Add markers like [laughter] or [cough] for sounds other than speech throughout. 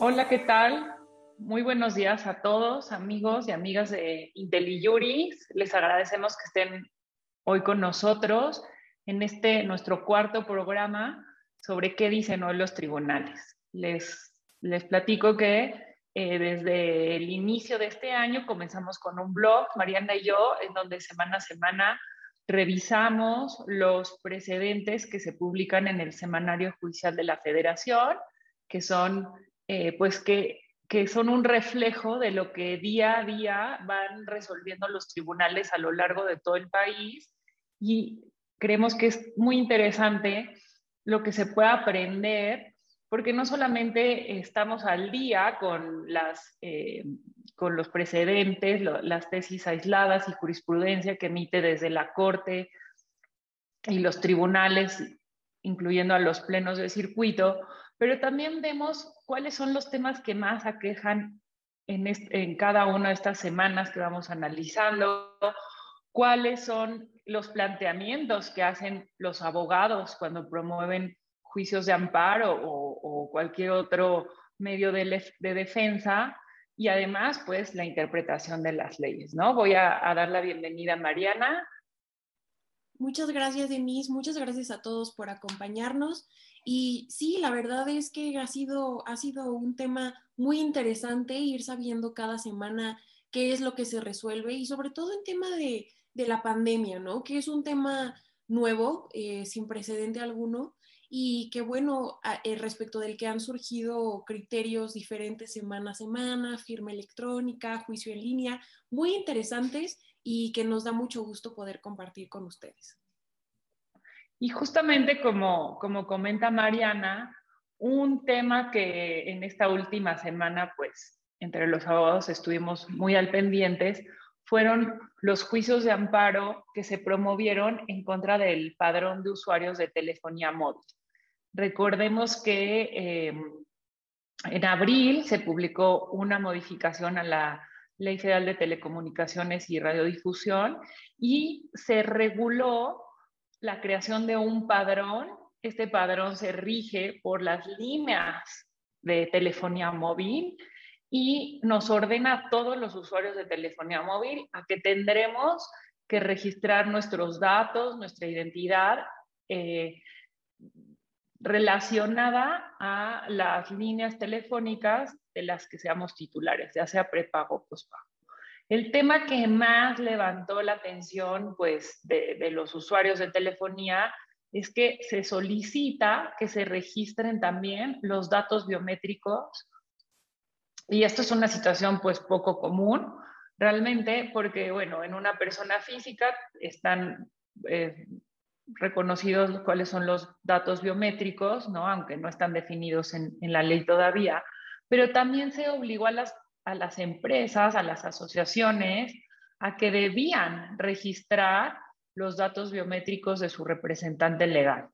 Hola, ¿qué tal? Muy buenos días a todos, amigos y amigas de IntelliJuris. Les agradecemos que estén hoy con nosotros en este nuestro cuarto programa sobre qué dicen hoy los tribunales. Les, les platico que eh, desde el inicio de este año comenzamos con un blog, Mariana y yo, en donde semana a semana revisamos los precedentes que se publican en el Semanario Judicial de la Federación, que son eh, pues que, que son un reflejo de lo que día a día van resolviendo los tribunales a lo largo de todo el país. Y creemos que es muy interesante lo que se puede aprender porque no solamente estamos al día con, las, eh, con los precedentes, las tesis aisladas y jurisprudencia que emite desde la Corte y los tribunales, incluyendo a los plenos de circuito, pero también vemos cuáles son los temas que más aquejan en, cada una de estas semanas que vamos analizando, cuáles son los planteamientos que hacen los abogados cuando promueven juicios de amparo o, cualquier otro medio de, de, defensa y además pues la interpretación de las leyes, ¿no? Voy a, a dar la bienvenida a Mariana. Muchas gracias, Denise. Muchas gracias a todos por acompañarnos. Y sí, la verdad es que ha sido, ha sido un tema muy interesante ir sabiendo cada semana qué es lo que se resuelve y sobre todo en tema de, de la pandemia, ¿no? Que es un tema nuevo, eh, sin precedente alguno, y que bueno, eh, respecto del que han surgido criterios diferentes semana a semana, firma electrónica, juicio en línea, muy interesantes y que nos da mucho gusto poder compartir con ustedes. Y justamente como, como comenta Mariana, un tema que en esta última semana, pues, entre los abogados estuvimos muy al pendientes, fueron los juicios de amparo que se promovieron en contra del padrón de usuarios de telefonía móvil. Recordemos que eh, en abril se publicó una modificación a la Ley Federal de Telecomunicaciones y Radiodifusión y se reguló la creación de un padrón. Este padrón se rige por las líneas de telefonía móvil y nos ordena a todos los usuarios de telefonía móvil a que tendremos que registrar nuestros datos, nuestra identidad eh, relacionada a las líneas telefónicas de las que seamos titulares, ya sea prepago o pospago. El tema que más levantó la atención pues, de, los usuarios de telefonía es que se solicita que se registren también los datos biométricos y esto es una situación pues poco común realmente porque bueno, en una persona física están eh, reconocidos cuáles son los datos biométricos, ¿no? aunque no están definidos en, en la ley todavía, pero también se obligó a las a las empresas, a las asociaciones, a que debían registrar los datos biométricos de su representante legal.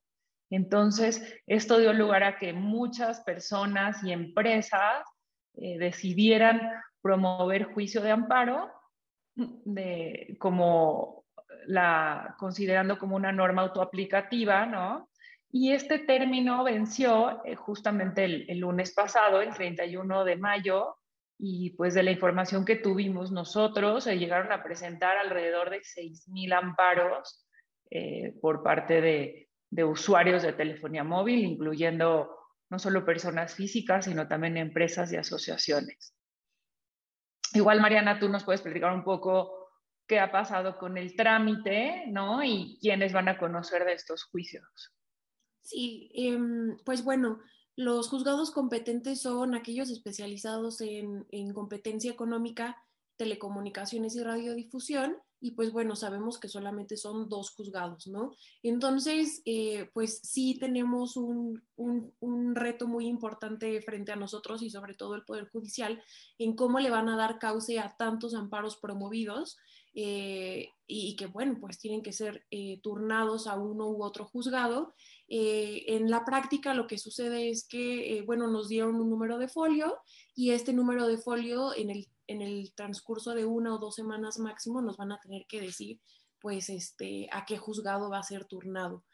Entonces, esto dio lugar a que muchas personas y empresas eh, decidieran promover juicio de amparo como la, considerando como una norma autoaplicativa, ¿no? Y este término venció eh, justamente el, lunes pasado, el 31 de mayo, y pues de la información que tuvimos nosotros, se llegaron a presentar alrededor de 6.000 amparos eh, por parte de, usuarios de telefonía móvil, incluyendo no solo personas físicas, sino también empresas y asociaciones. Igual, Mariana, tú nos puedes platicar un poco qué ha pasado con el trámite, ¿no? Y quiénes van a conocer de estos juicios. Sí, eh, pues bueno, los juzgados competentes son aquellos especializados en, competencia económica, telecomunicaciones y radiodifusión, y pues bueno, sabemos que solamente son dos juzgados, ¿no? Entonces, eh, pues sí tenemos un, reto muy importante frente a nosotros y sobre todo el Poder Judicial en cómo le van a dar cauce a tantos amparos promovidos eh, y, que bueno, pues tienen que ser eh, turnados a uno u otro juzgado eh, en la práctica lo que sucede es que, eh, bueno, nos dieron un número de folio y este número de folio en el, en el transcurso de una o dos semanas máximo nos van a tener que decir, pues, este, a qué juzgado va a ser turnado.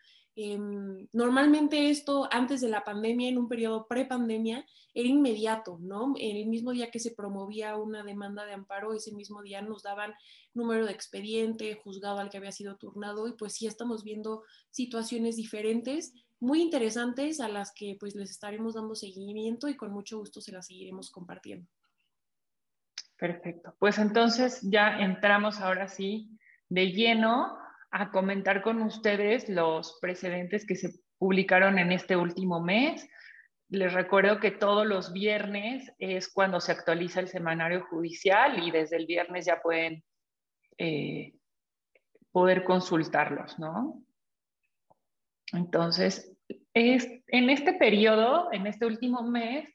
Em, normalmente esto antes de la pandemia, en un periodo pre-pandemia, era inmediato, ¿no? En el mismo día que se promovía una demanda de amparo, ese mismo día nos daban número de expediente, juzgado al que había sido turnado y pues sí estamos viendo situaciones diferentes, muy interesantes a las que pues les estaremos dando seguimiento y con mucho gusto se las seguiremos compartiendo. Perfecto. Pues entonces ya entramos ahora sí de lleno a comentar con ustedes los precedentes que se publicaron en este último mes. Les recuerdo que todos los viernes es cuando se actualiza el semanario judicial y desde el viernes ya pueden eh, poder consultarlos, ¿no? Entonces, es, en este periodo, en este último mes,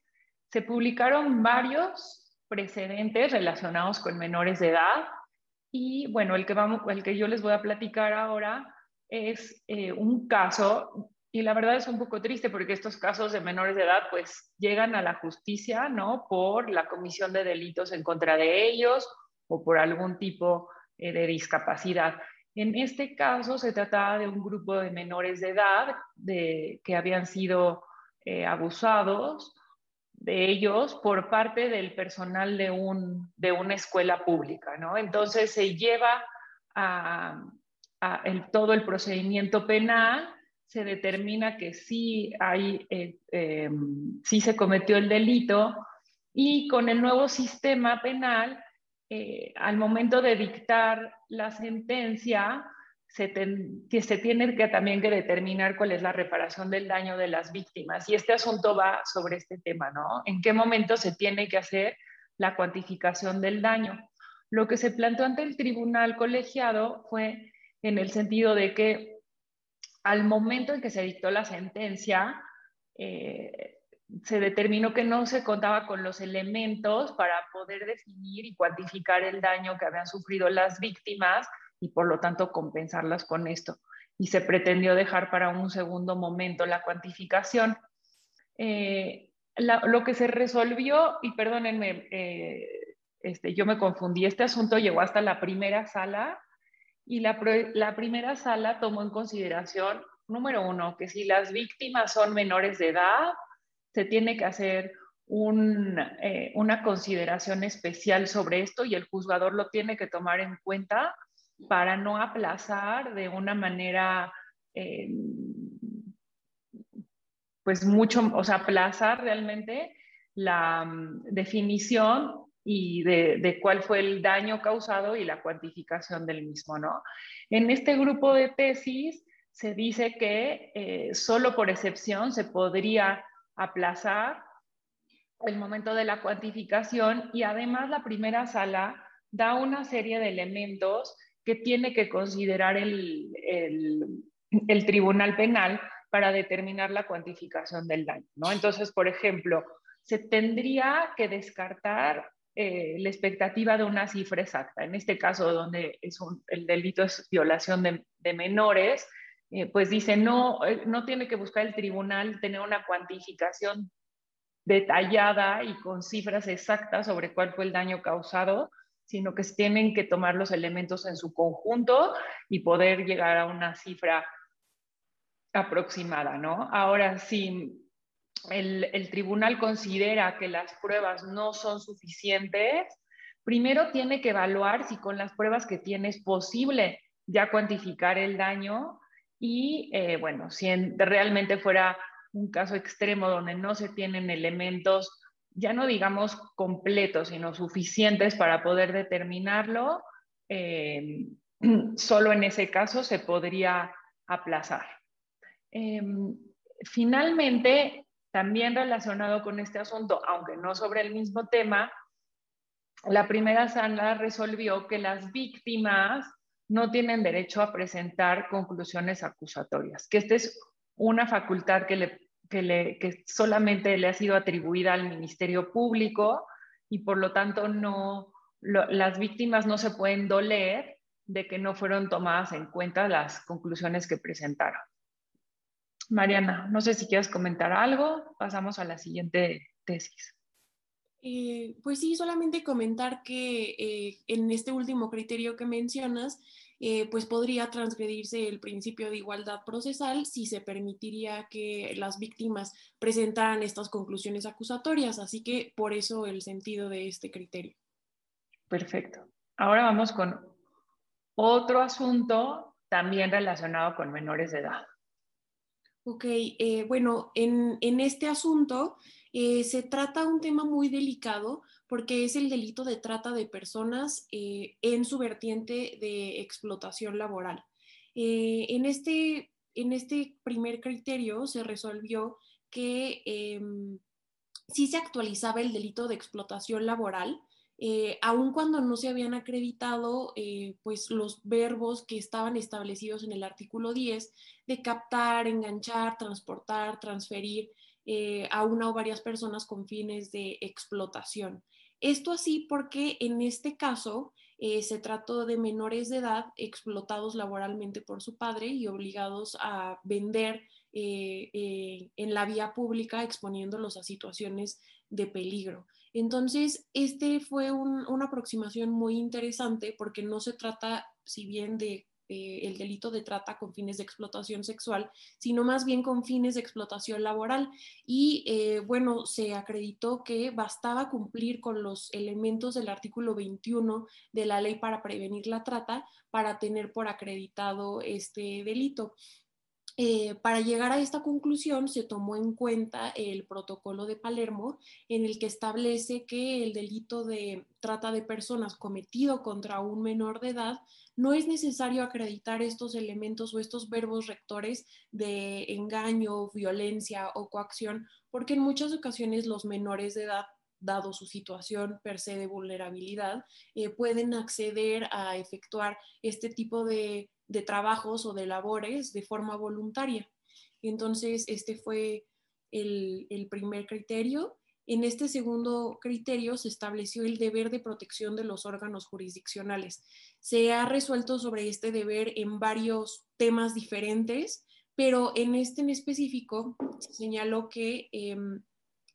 se publicaron varios precedentes relacionados con menores de edad y bueno, el que, vamos, el que yo les voy a platicar ahora es eh, un caso, y la verdad es un poco triste porque estos casos de menores de edad pues llegan a la justicia, ¿no? Por la comisión de delitos en contra de ellos o por algún tipo eh, de discapacidad. En este caso se trataba de un grupo de menores de edad de, que habían sido eh, abusados de ellos por parte del personal de, un, de una escuela pública, ¿no? Entonces se lleva a, todo el procedimiento penal, se determina que sí, hay, eh, em, sí se cometió el delito y con el nuevo sistema penal, eh, al momento de dictar la sentencia, se que se tiene que también que determinar cuál es la reparación del daño de las víctimas. Y este asunto va sobre este tema, ¿no? ¿En qué momento se tiene que hacer la cuantificación del daño? Lo que se planteó ante el tribunal colegiado fue en el sentido de que al momento en que se dictó la sentencia, eh, se determinó que no se contaba con los elementos para poder definir y cuantificar el daño que habían sufrido las víctimas y por lo tanto compensarlas con esto. Y se pretendió dejar para un segundo momento la cuantificación. Eh, lo que se resolvió, y perdónenme, eh, este, yo me confundí, este asunto llegó hasta la primera sala y la, la primera sala tomó en consideración, número uno, que si las víctimas son menores de edad, se tiene que hacer un, eh, una consideración especial sobre esto y el juzgador lo tiene que tomar en cuenta para no aplazar de una manera, eh, pues mucho, o sea, aplazar realmente la mm, definición y de, cuál fue el daño causado y la cuantificación del mismo, ¿no? En este grupo de tesis se dice que eh, solo por excepción se podría aplazar el momento de la cuantificación y además la primera sala da una serie de elementos que tiene que considerar el, el, tribunal penal para determinar la cuantificación del daño. ¿no? Entonces, por ejemplo, se tendría que descartar eh, la expectativa de una cifra exacta. En este caso, donde es el delito es violación de, menores, eh, pues dice, no, eh, no tiene que buscar el tribunal tener una cuantificación detallada y con cifras exactas sobre cuál fue el daño causado, sino que tienen que tomar los elementos en su conjunto y poder llegar a una cifra aproximada, ¿no? Ahora, si el, tribunal considera que las pruebas no son suficientes, primero tiene que evaluar si con las pruebas que tiene es posible ya cuantificar el daño y, eh, bueno, si realmente fuera un caso extremo donde no se tienen elementos ya no digamos completos, sino suficientes para poder determinarlo, eh, [clears throat] solo en ese caso se podría aplazar. Em, finalmente, también relacionado con este asunto, aunque no sobre el mismo tema, la primera sala resolvió que las víctimas no tienen derecho a presentar conclusiones acusatorias, que esta es una facultad que le que, solamente le ha sido atribuida al Ministerio Público y por lo tanto no, las víctimas no se pueden doler de que no fueron tomadas en cuenta las conclusiones que presentaron. Mariana, no sé si quieres comentar algo, pasamos a la siguiente tesis. Eh, pues sí, solamente comentar que eh, en este último criterio que mencionas, eh, pues podría transgredirse el principio de igualdad procesal si se permitiría que las víctimas presentaran estas conclusiones acusatorias. Así que por eso el sentido de este criterio. Perfecto. Ahora vamos con otro asunto también relacionado con menores de edad. Ok, eh, bueno, en, este asunto eh, se trata un tema muy delicado porque es el delito de trata de personas eh, en su vertiente de explotación laboral. en, este, en este primer criterio se resolvió que em, sí se actualizaba el delito de explotación laboral, eh, aun cuando no se habían acreditado eh, pues los verbos que estaban establecidos en el artículo 10 de captar, enganchar, transportar, transferir eh, a una o varias personas con fines de explotación. Esto así porque en este caso se trató de menores de edad explotados laboralmente por su padre y obligados a vender en la vía pública exponiéndolos a situaciones de peligro. Entonces, este fue una aproximación muy interesante porque no se trata, si bien de eh, el delito de trata con fines de explotación sexual, sino más bien con fines de explotación laboral. Y eh, bueno, se acreditó que bastaba cumplir con los elementos del artículo 21 de la ley para prevenir la trata para tener por acreditado este delito. Eh, para llegar a esta conclusión se tomó en cuenta el protocolo de Palermo en el que establece que el delito de trata de personas cometido contra un menor de edad no es necesario acreditar estos elementos o estos verbos rectores de engaño, violencia o coacción, porque en muchas ocasiones los menores de edad dado su situación per se de vulnerabilidad, eh, pueden acceder a efectuar este tipo de de trabajos o de labores de forma voluntaria. Entonces, este fue el, primer criterio. En este segundo criterio se estableció el deber de protección de los órganos jurisdiccionales. Se ha resuelto sobre este deber en varios temas diferentes, pero en este en específico se señaló que em,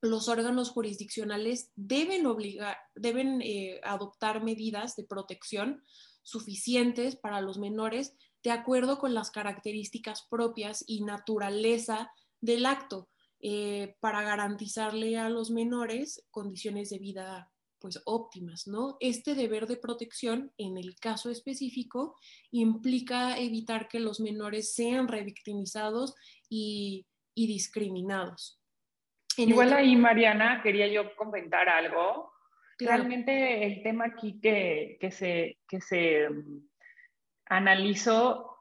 los órganos jurisdiccionales deben obligar, deben eh, adoptar medidas de protección suficientes para los menores de acuerdo con las características propias y naturaleza del acto eh, para garantizarle a los menores condiciones de vida pues óptimas, ¿no? Este deber de protección, en el caso específico, implica evitar que los menores sean revictimizados y, discriminados. Igual ahí, Mariana, quería yo comentar algo. Realmente el tema aquí que, se, que se mm, analizó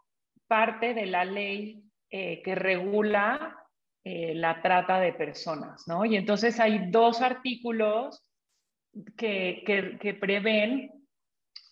parte de la ley eh, que regula eh, la trata de personas, ¿no? Y entonces hay dos artículos que, que, prevén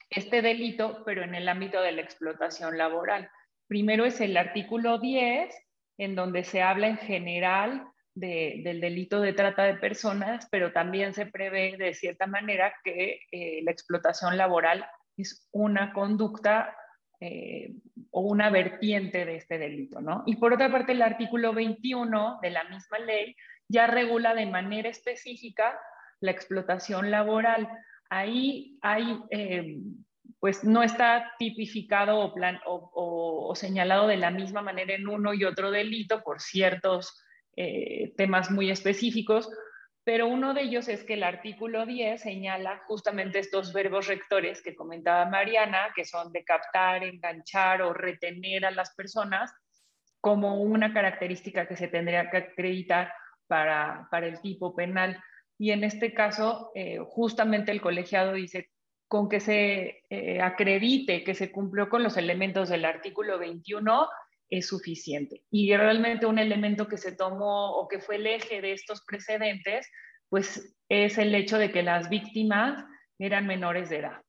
este delito, pero en el ámbito de la explotación laboral. Primero es el artículo 10, en donde se habla en general del delito de trata de personas, pero también se prevé de cierta manera que eh, la explotación laboral es una conducta eh, o una vertiente de este delito, ¿no? Y por otra parte, el artículo 21 de la misma ley ya regula de manera específica la explotación laboral. Ahí hay, eh, pues no está tipificado o, plan, o, señalado de la misma manera en uno y otro delito por ciertos eh, temas muy específicos, pero uno de ellos es que el artículo 10 señala justamente estos verbos rectores que comentaba Mariana, que son de captar, enganchar o retener a las personas como una característica que se tendría que acreditar para, para el tipo penal. Y en este caso, eh, justamente el colegiado dice, con que se eh, acredite que se cumplió con los elementos del artículo 21, es suficiente. Y realmente un elemento que se tomó o que fue el eje de estos precedentes, pues es el hecho de que las víctimas eran menores de edad.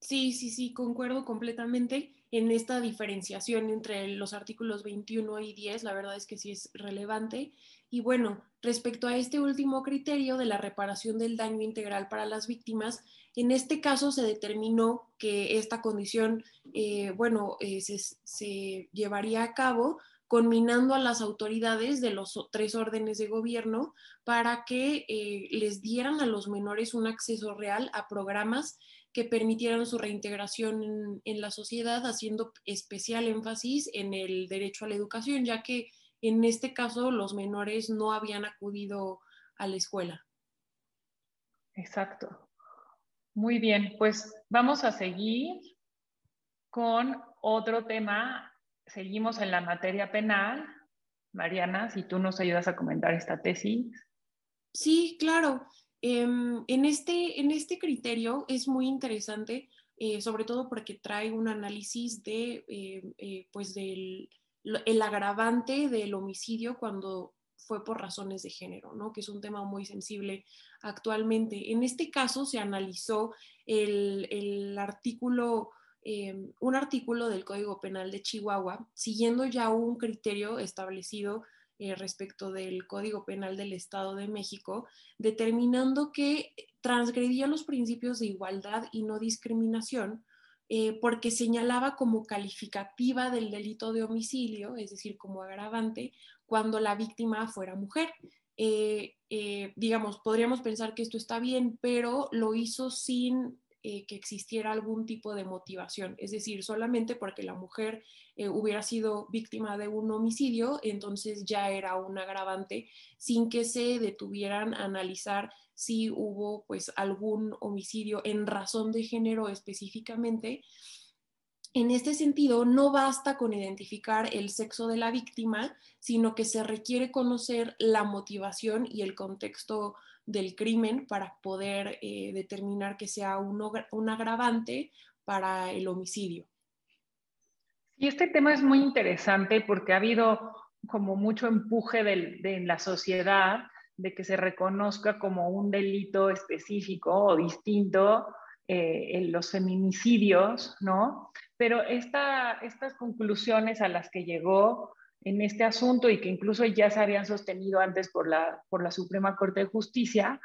Sí, sí, sí, concuerdo completamente en esta diferenciación entre los artículos 21 y 10, la verdad es que sí es relevante. Y bueno, respecto a este último criterio de la reparación del daño integral para las víctimas, en este caso se determinó que esta condición, eh, bueno, eh, se, llevaría a cabo conminando a las autoridades de los tres órdenes de gobierno para que eh, les dieran a los menores un acceso real a programas que permitieran su reintegración en, la sociedad, haciendo especial énfasis en el derecho a la educación, ya que en este caso los menores no habían acudido a la escuela. Exacto. Muy bien, pues vamos a seguir con otro tema. Seguimos en la materia penal. Mariana, si tú nos ayudas a comentar esta tesis. Sí, claro. Em, en, este, en este criterio es muy interesante, eh, sobre todo porque trae un análisis de, eh, eh, pues del el agravante del homicidio cuando fue por razones de género, ¿no? que es un tema muy sensible actualmente. En este caso se analizó el, artículo, un artículo del Código Penal de Chihuahua, siguiendo ya un criterio establecido eh, respecto del Código Penal del Estado de México, determinando que transgredía los principios de igualdad y no discriminación, eh, porque señalaba como calificativa del delito de homicidio, es decir, como agravante, cuando la víctima fuera mujer. Eh, digamos, podríamos pensar que esto está bien, pero lo hizo sin eh, que existiera algún tipo de motivación, es decir, solamente porque la mujer eh, hubiera sido víctima de un homicidio, entonces ya era un agravante sin que se detuvieran a analizar si hubo pues algún homicidio en razón de género específicamente. En este sentido, no basta con identificar el sexo de la víctima, sino que se requiere conocer la motivación y el contexto del crimen para poder eh, determinar que sea un, un agravante para el homicidio. Y este tema es muy interesante porque ha habido como mucho empuje de, la sociedad de que se reconozca como un delito específico o distinto eh, en los feminicidios, ¿no? Pero esta, estas conclusiones a las que llegó en este asunto y que incluso ya se habían sostenido antes por la, por la Suprema Corte de Justicia,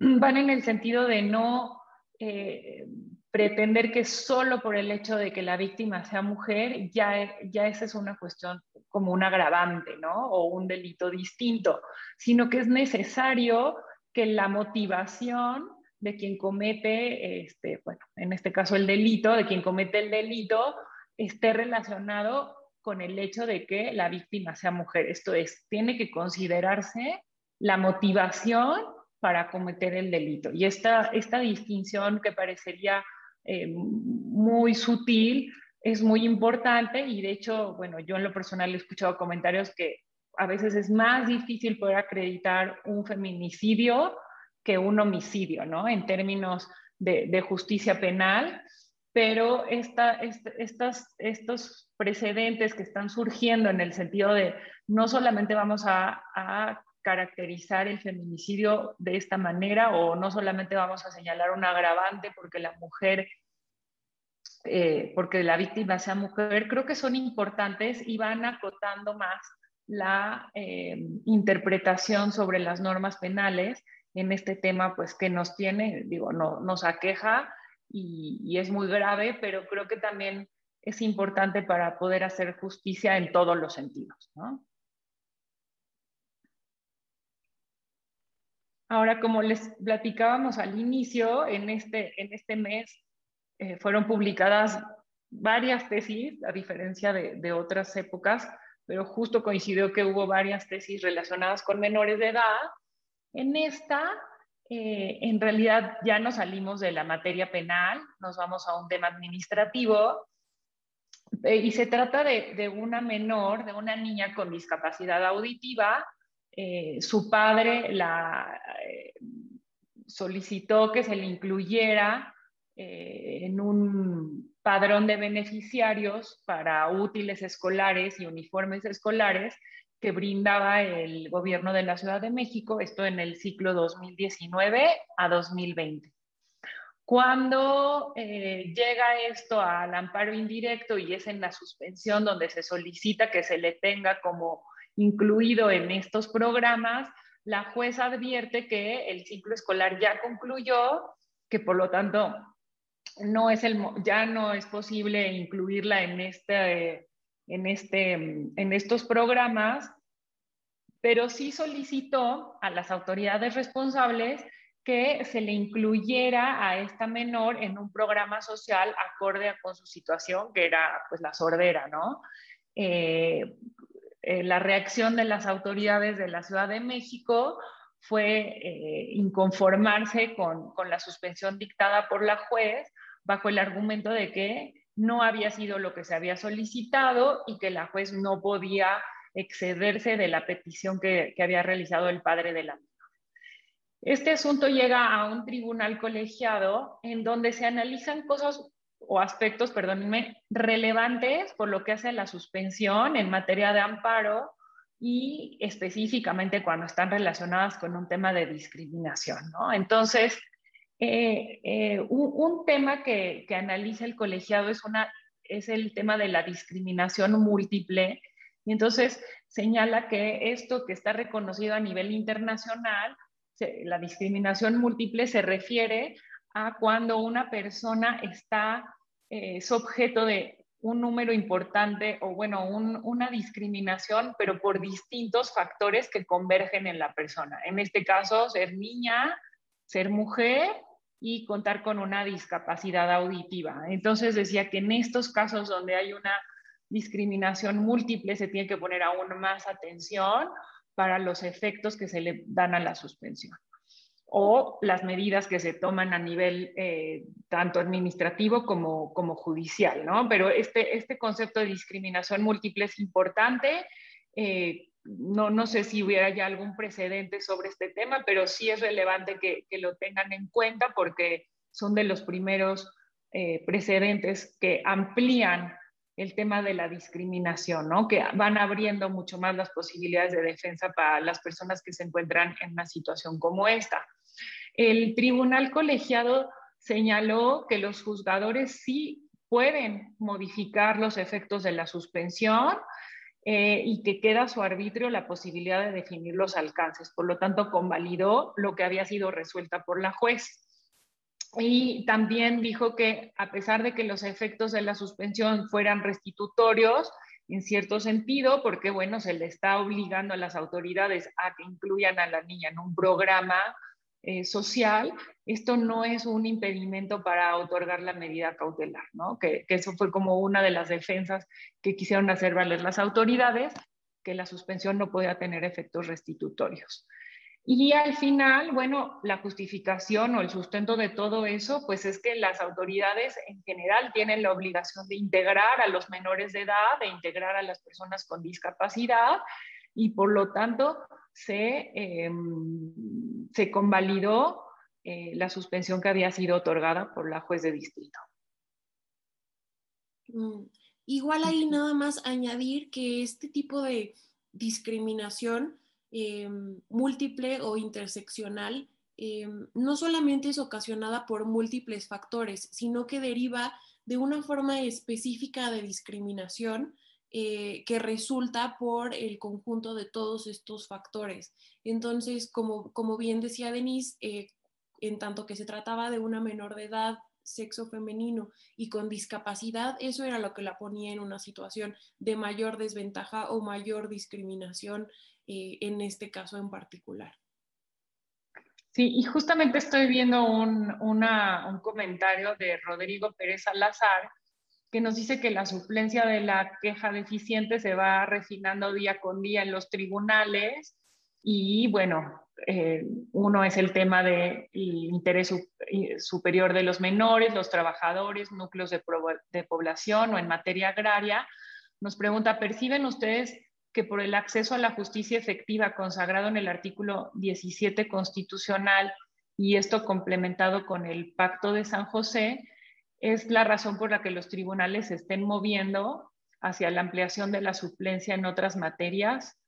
van en el sentido de no eh, pretender que solo por el hecho de que la víctima sea mujer, ya, ya esa es una cuestión como un agravante, ¿no? O un delito distinto, sino que es necesario que la motivación de quien comete, este, bueno, en este caso el delito, de quien comete el delito, esté relacionado con el hecho de que la víctima sea mujer. Esto es, tiene que considerarse la motivación para cometer el delito. Y esta, esta distinción que parecería eh, muy sutil es muy importante y de hecho, bueno, yo en lo personal he escuchado comentarios que a veces es más difícil poder acreditar un feminicidio que un homicidio, ¿no? En términos de, de justicia penal pero esta, estas, estos precedentes que están surgiendo en el sentido de no solamente vamos a, caracterizar el feminicidio de esta manera o no solamente vamos a señalar un agravante porque la mujer, eh, porque la víctima sea mujer, creo que son importantes y van acotando más la eh, interpretación sobre las normas penales en este tema, pues que nos tiene, digo, no, nos aqueja y, es muy grave, pero creo que también es importante para poder hacer justicia en todos los sentidos. Ahora, como les platicábamos al inicio, en este, en este mes eh, fueron publicadas varias tesis, a diferencia de, de, otras épocas, pero justo coincidió que hubo varias tesis relacionadas con menores de edad. En esta eh, en realidad ya nos salimos de la materia penal, nos vamos a un tema administrativo eh, y se trata de, una menor, de una niña con discapacidad auditiva. Eh, su padre la solicitó que se le incluyera en un padrón de beneficiarios para útiles escolares y uniformes escolares que brindaba el gobierno de la Ciudad de México, esto en el ciclo 2019 a 2020. Cuando eh, llega esto al amparo indirecto y es en la suspensión donde se solicita que se le tenga como incluido en estos programas, la jueza advierte que el ciclo escolar ya concluyó, que por lo tanto no es el, ya no es posible incluirla en este en, este, en estos programas, pero sí solicitó a las autoridades responsables que se le incluyera a esta menor en un programa social acorde con su situación, que era pues la sordera, ¿no? Eh, eh, la reacción de las autoridades de la Ciudad de México fue eh, inconformarse con, con la suspensión dictada por la juez bajo el argumento de que no había sido lo que se había solicitado y que la juez no podía excederse de la petición que, había realizado el padre de la este asunto llega a un tribunal colegiado en donde se analizan cosas o aspectos, perdónenme, relevantes por lo que hace la suspensión en materia de amparo y específicamente cuando están relacionadas con un tema de discriminación. ¿no? Entonces, eh, eh, un, tema que, que, analiza el colegiado es, una, es el tema de la discriminación múltiple. Y entonces señala que esto que está reconocido a nivel internacional la discriminación múltiple se refiere a cuando una persona está, eh, es objeto de un número importante o bueno, una discriminación, pero por distintos factores que convergen en la persona. En este caso, ser niña, ser mujer y contar con una discapacidad auditiva. Entonces decía que en estos casos donde hay una discriminación múltiple se tiene que poner aún más atención para los efectos que se le dan a la suspensión o las medidas que se toman a nivel eh, tanto administrativo como, como judicial, ¿no? Pero este, este concepto de discriminación múltiple es importante. Eh, no, no sé si hubiera ya algún precedente sobre este tema, pero sí es relevante que, lo tengan en cuenta porque son de los primeros eh, precedentes que amplían el tema de la discriminación, ¿no? que van abriendo mucho más las posibilidades de defensa para las personas que se encuentran en una situación como esta. El tribunal colegiado señaló que los juzgadores sí pueden modificar los efectos de la suspensión eh, y que queda a su arbitrio la posibilidad de definir los alcances. Por lo tanto, convalidó lo que había sido resuelta por la juez. Y también dijo que a pesar de que los efectos de la suspensión fueran restitutorios, en cierto sentido, porque bueno, se le está obligando a las autoridades a que incluyan a la niña en un programa eh, social, esto no es un impedimento para otorgar la medida cautelar, ¿no? Que, que, eso fue como una de las defensas que quisieron hacer valer las autoridades, que la suspensión no podía tener efectos restitutorios. Y al final, bueno, la justificación o el sustento de todo eso, pues es que las autoridades en general tienen la obligación de integrar a los menores de edad, de integrar a las personas con discapacidad y por lo tanto se, em, se convalidó eh, la suspensión que había sido otorgada por la juez de distrito. Mm, igual ahí nada más añadir que este tipo de discriminación Em, múltiple o interseccional em, no solamente es ocasionada por múltiples factores, sino que deriva de una forma específica de discriminación eh, que resulta por el conjunto de todos estos factores. Entonces, como, como bien decía Denise, eh, en tanto que se trataba de una menor de edad, sexo femenino y con discapacidad, eso era lo que la ponía en una situación de mayor desventaja o mayor discriminación eh, en este caso en particular. Sí, y justamente estoy viendo un, un comentario de Rodrigo Pérez Salazar que nos dice que la suplencia de la queja deficiente se va refinando día con día en los tribunales y bueno, eh, uno es el tema del interés superior de los menores, los trabajadores, núcleos de, de población o en materia agraria. Nos pregunta, ¿perciben ustedes que por el acceso a la justicia efectiva consagrado en el artículo 17 constitucional y esto complementado con el Pacto de San José, es la razón por la que los tribunales se estén moviendo hacia la ampliación de la suplencia en otras materias.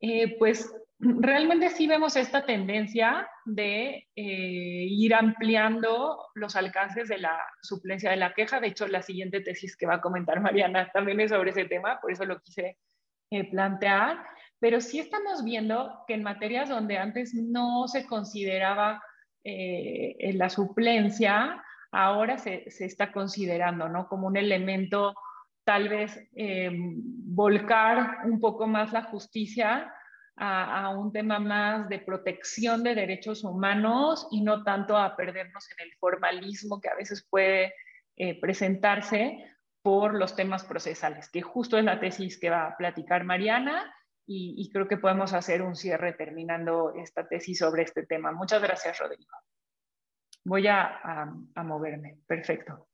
Eh, pues realmente sí vemos esta tendencia de eh, ir ampliando los alcances de la suplencia de la queja. De hecho, la siguiente tesis que va a comentar Mariana también es sobre ese tema, por eso lo quise eh, plantear, pero sí estamos viendo que en materias donde antes no se consideraba eh, la suplencia, ahora se, se, está considerando ¿no? como un elemento tal vez eh, volcar un poco más la justicia a, un tema más de protección de derechos humanos y no tanto a perdernos en el formalismo que a veces puede eh, presentarse por los temas procesales, que justo es la tesis que va a platicar Mariana y, creo que podemos hacer un cierre terminando esta tesis sobre este tema. Muchas gracias, Rodrigo. Voy a, moverme. Perfecto.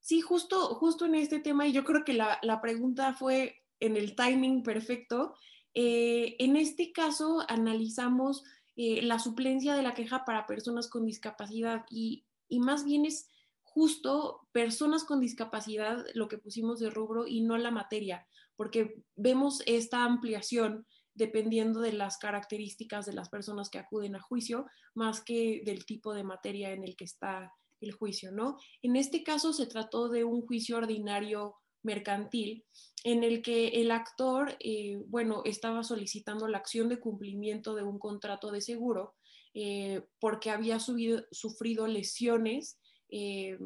Sí, justo, justo en este tema, y yo creo que la, pregunta fue en el timing perfecto. Eh, en este caso, analizamos eh, la suplencia de la queja para personas con discapacidad y, y más bien es justo personas con discapacidad lo que pusimos de rubro y no la materia, porque vemos esta ampliación dependiendo de las características de las personas que acuden a juicio, más que del tipo de materia en el que está el juicio, ¿no? En este caso se trató de un juicio ordinario mercantil en el que el actor, eh, bueno, estaba solicitando la acción de cumplimiento de un contrato de seguro eh, porque había sufrido lesiones eh,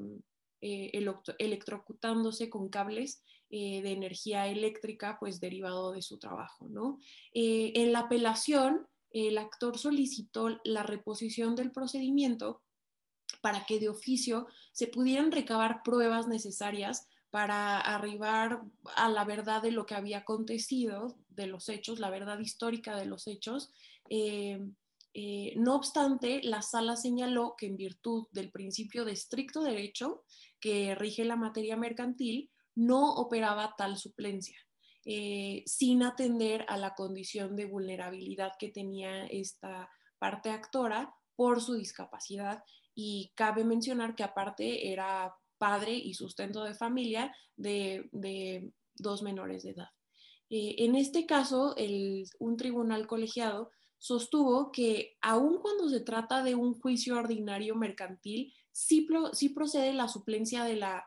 electrocutándose con cables de energía eléctrica, pues derivado de su trabajo, ¿no? en la apelación, el actor solicitó la reposición del procedimiento para que de oficio se pudieran recabar pruebas necesarias para arribar a la verdad de lo que había acontecido, de los hechos, la verdad histórica de los hechos. Eh, eh, no obstante, la sala señaló que en virtud del principio de estricto derecho que rige la materia mercantil, no operaba tal suplencia, eh, sin atender a la condición de vulnerabilidad que tenía esta parte actora por su discapacidad. Y cabe mencionar que aparte era padre y sustento de familia de, dos menores de edad. Eh, en este caso, un tribunal colegiado sostuvo que aun cuando se trata de un juicio ordinario mercantil, sí, sí procede la suplencia de la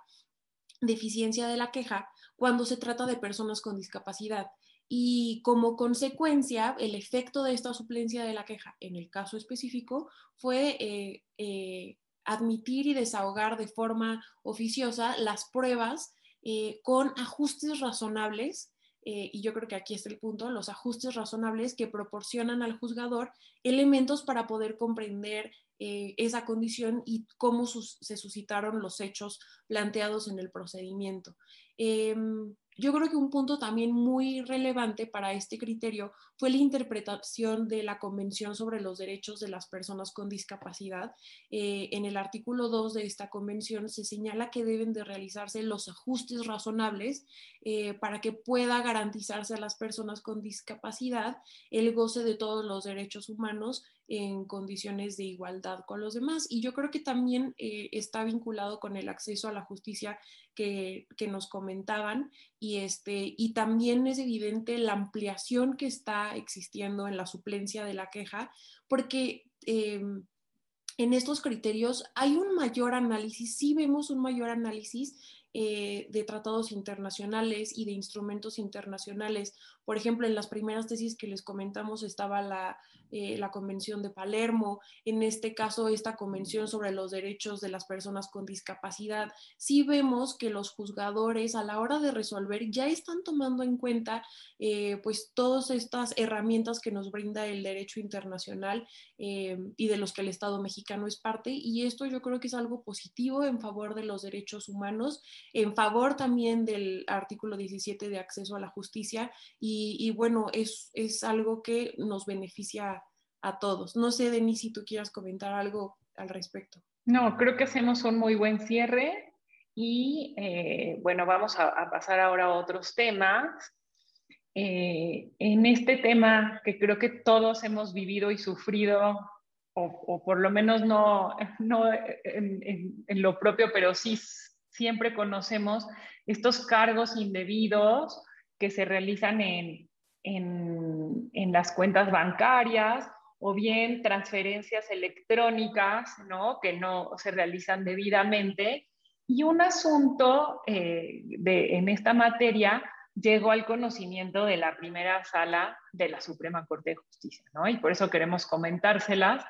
deficiencia de la queja cuando se trata de personas con discapacidad. Y como consecuencia, el efecto de esta suplencia de la queja, en el caso específico, fue eh, eh, admitir y desahogar de forma oficiosa las pruebas eh, con ajustes razonables, y yo creo que aquí está el punto, los ajustes razonables que proporcionan al juzgador elementos para poder comprender eh, esa condición y cómo se suscitaron los hechos planteados en el procedimiento. Em, yo creo que un punto también muy relevante para este criterio fue la interpretación de la Convención sobre los Derechos de las Personas con Discapacidad. Eh, en el artículo 2 de esta convención se señala que deben de realizarse los ajustes razonables eh, para que pueda garantizarse a las personas con discapacidad el goce de todos los derechos humanos en condiciones de igualdad con los demás. Y yo creo que también eh, está vinculado con el acceso a la justicia que, nos comentaban y, este, y también es evidente la ampliación que está existiendo en la suplencia de la queja, porque... Eh, en estos criterios hay un mayor análisis, sí vemos un mayor análisis eh, de tratados internacionales y de instrumentos internacionales. Por ejemplo, en las primeras tesis que les comentamos estaba la, eh, la Convención de Palermo, en este caso esta Convención sobre los Derechos de las Personas con Discapacidad, sí vemos que los juzgadores a la hora de resolver ya están tomando en cuenta eh, pues todas estas herramientas que nos brinda el derecho internacional eh, y de los que el Estado mexicano es parte y esto yo creo que es algo positivo en favor de los derechos humanos, en favor también del artículo 17 de acceso a la justicia y, y bueno, es, es algo que nos beneficia a todos. No sé, Denis, si tú quieras comentar algo al respecto. No, creo que hacemos un muy buen cierre y eh, bueno, vamos a, pasar ahora a otros temas. Eh, en este tema que creo que todos hemos vivido y sufrido, o, por lo menos no, no en, lo propio, pero sí siempre conocemos estos cargos indebidos que se realizan en, en las cuentas bancarias o bien transferencias electrónicas, ¿no? Que no se realizan debidamente. Y un asunto eh, de, en esta materia llegó al conocimiento de la primera sala de la Suprema Corte de Justicia, ¿no? Y por eso queremos comentárselas,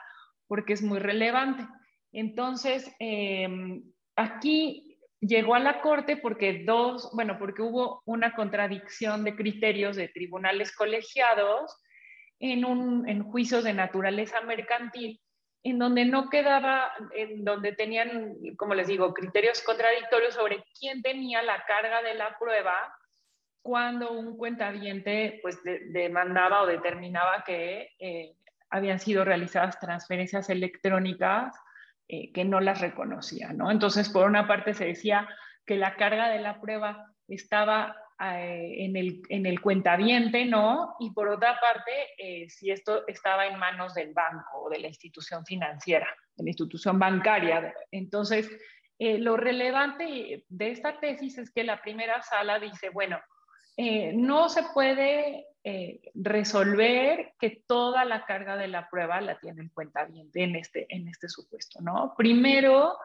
porque es muy relevante. Entonces, em, aquí llegó a la Corte porque dos, bueno, porque hubo una contradicción de criterios de tribunales colegiados en, un, en juicios de naturaleza mercantil, en donde no quedaba, en donde tenían, como les digo, criterios contradictorios sobre quién tenía la carga de la prueba cuando un cuentaviente pues demandaba o determinaba que eh, habían sido realizadas transferencias electrónicas eh, que no las reconocía, ¿no? Entonces, por una parte se decía que la carga de la prueba estaba eh, en, el, en el cuentaviente, ¿no? Y por otra parte, eh, si esto estaba en manos del banco o de la institución financiera, de la institución bancaria. Entonces, lo relevante de esta tesis es que la primera sala dice, bueno, no se puede resolver que toda la carga de la prueba la tiene el cuentaviente en este, en este supuesto, ¿no? Primero,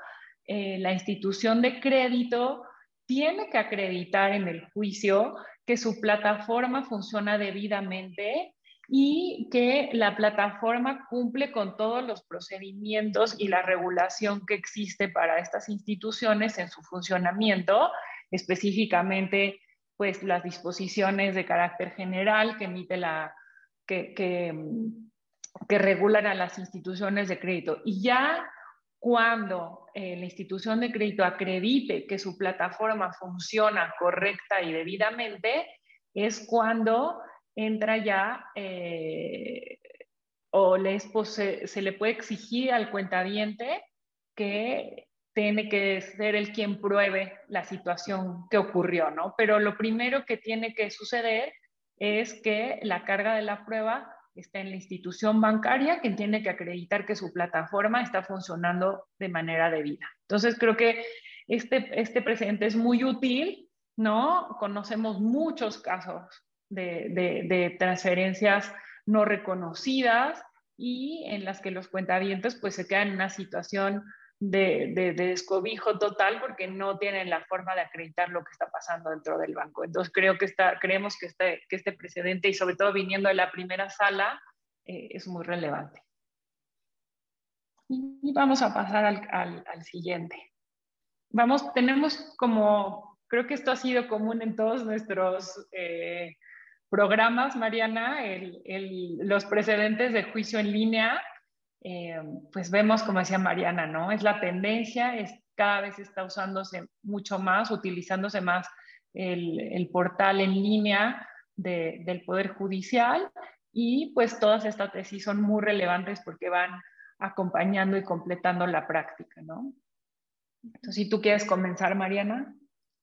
la institución de crédito tiene que acreditar en el juicio que su plataforma funciona debidamente y que la plataforma cumple con todos los procedimientos y la regulación que existe para estas instituciones en su funcionamiento, específicamente pues las disposiciones de carácter general que emite la que, que, que regulan a las instituciones de crédito. Y ya cuando eh, la institución de crédito acredite que su plataforma funciona correcta y debidamente, es cuando entra ya eh, o se, se, le puede exigir al cuentaviente que tiene que ser el quien pruebe la situación que ocurrió, ¿no? Pero lo primero que tiene que suceder es que la carga de la prueba está en la institución bancaria que tiene que acreditar que su plataforma está funcionando de manera debida. Entonces, creo que este, este es muy útil, ¿no? Conocemos muchos casos de, transferencias no reconocidas y en las que los cuentavientes pues se quedan en una situación de, de, descobijo total porque no tienen la forma de acreditar lo que está pasando dentro del banco. Entonces creo que está, creemos que este, que este precedente y sobre todo viniendo de la primera sala eh, es muy relevante. Y vamos a pasar al, al, siguiente. Vamos, tenemos como, creo que esto ha sido común en todos nuestros eh, programas, Mariana, el, el, los precedentes de juicio en línea eh, pues vemos, como decía Mariana, ¿no? Es la tendencia, es, cada vez está usándose mucho más, utilizándose más el, portal en línea del Poder Judicial y pues todas estas tesis son muy relevantes porque van acompañando y completando la práctica, ¿no? Entonces, si tú quieres comenzar, Mariana.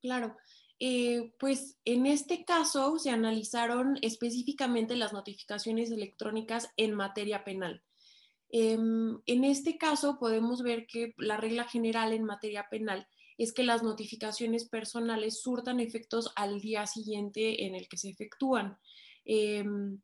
Claro. Eh, pues en este caso se analizaron específicamente las notificaciones electrónicas en materia penal. Em, en este caso podemos ver que la regla general en materia penal es que las notificaciones personales surtan efectos al día siguiente en el que se efectúan. Em,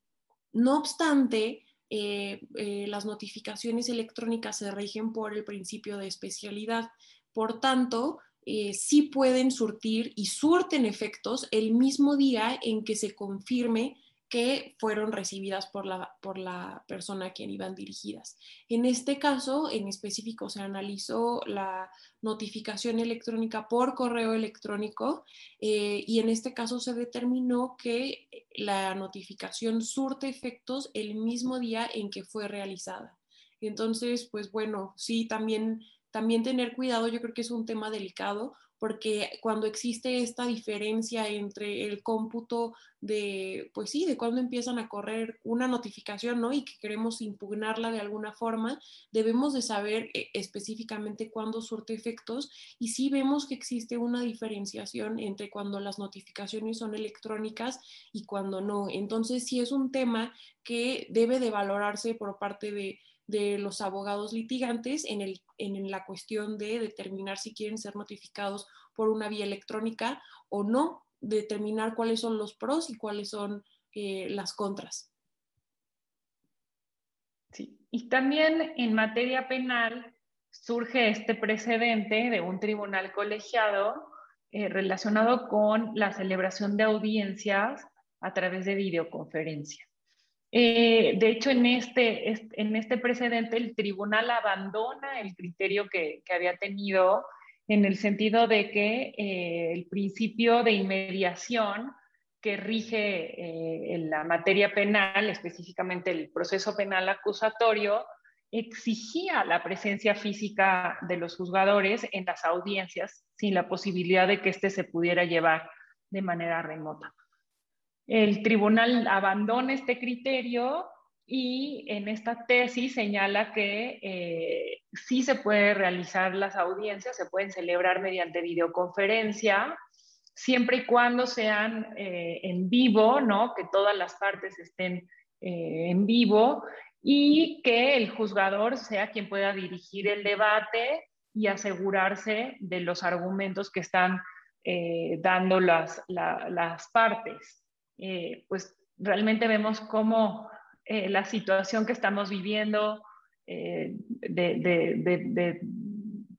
no obstante, eh, eh, las notificaciones electrónicas se rigen por el principio de especialidad. Por tanto, eh, sí pueden surtir y surten efectos el mismo día en que se confirme que fueron recibidas por la, por la persona a quien iban dirigidas. En este caso, en específico, se analizó la notificación electrónica por correo electrónico eh, y en este caso se determinó que la notificación surte efectos el mismo día en que fue realizada. Entonces, pues bueno, sí, también, también tener cuidado, yo creo que es un tema delicado porque cuando existe esta diferencia entre el cómputo de, pues sí, de cuando empiezan a correr una notificación, ¿no? Y que queremos impugnarla de alguna forma, debemos de saber eh, específicamente cuándo surte efectos y sí vemos que existe una diferenciación entre cuando las notificaciones son electrónicas y cuando no. Entonces, sí es un tema que debe de valorarse por parte de de los abogados litigantes en, el, en la cuestión de determinar si quieren ser notificados por una vía electrónica o no, determinar cuáles son los pros y cuáles son eh, las contras. Sí, y también en materia penal surge este precedente de un tribunal colegiado eh, relacionado con la celebración de audiencias a través de videoconferencia. Eh, de hecho, en este, en este precedente el tribunal abandona el criterio que, había tenido en el sentido de que eh, el principio de inmediación que rige en la materia penal, específicamente el proceso penal acusatorio, exigía la presencia física de los juzgadores en las audiencias sin la posibilidad de que éste se pudiera llevar de manera remota. El tribunal abandona este criterio y en esta tesis señala que eh, sí se puede realizar las audiencias, se pueden celebrar mediante videoconferencia, siempre y cuando sean eh, en vivo, ¿no? que todas las partes estén eh, en vivo y que el juzgador sea quien pueda dirigir el debate y asegurarse de los argumentos que están dando las, las partes. Pues realmente vemos cómo eh, la situación que estamos viviendo eh, de,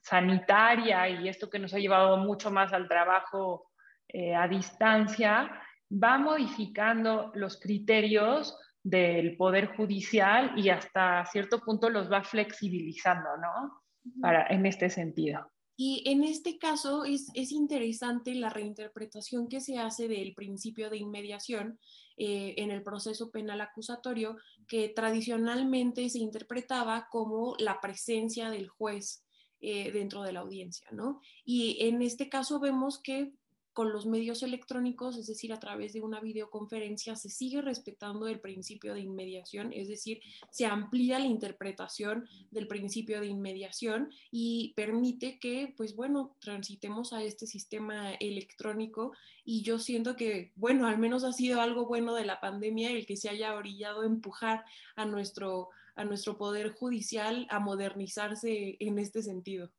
sanitaria y esto que nos ha llevado mucho más al trabajo eh, a distancia, va modificando los criterios del Poder Judicial y hasta cierto punto los va flexibilizando, ¿no? Para, en este sentido. Y en este caso es, es, interesante la reinterpretación que se hace del principio de inmediación eh, en el proceso penal acusatorio, que tradicionalmente se interpretaba como la presencia del juez eh, dentro de la audiencia, ¿no? Y en este caso vemos que con los medios electrónicos, es decir, a través de una videoconferencia, se sigue respetando el principio de inmediación, es decir, se amplía la interpretación del principio de inmediación y permite que, pues bueno, transitemos a este sistema electrónico y yo siento que, bueno, al menos ha sido algo bueno de la pandemia el que se haya orillado a empujar a nuestro, a nuestro poder judicial a modernizarse en este sentido.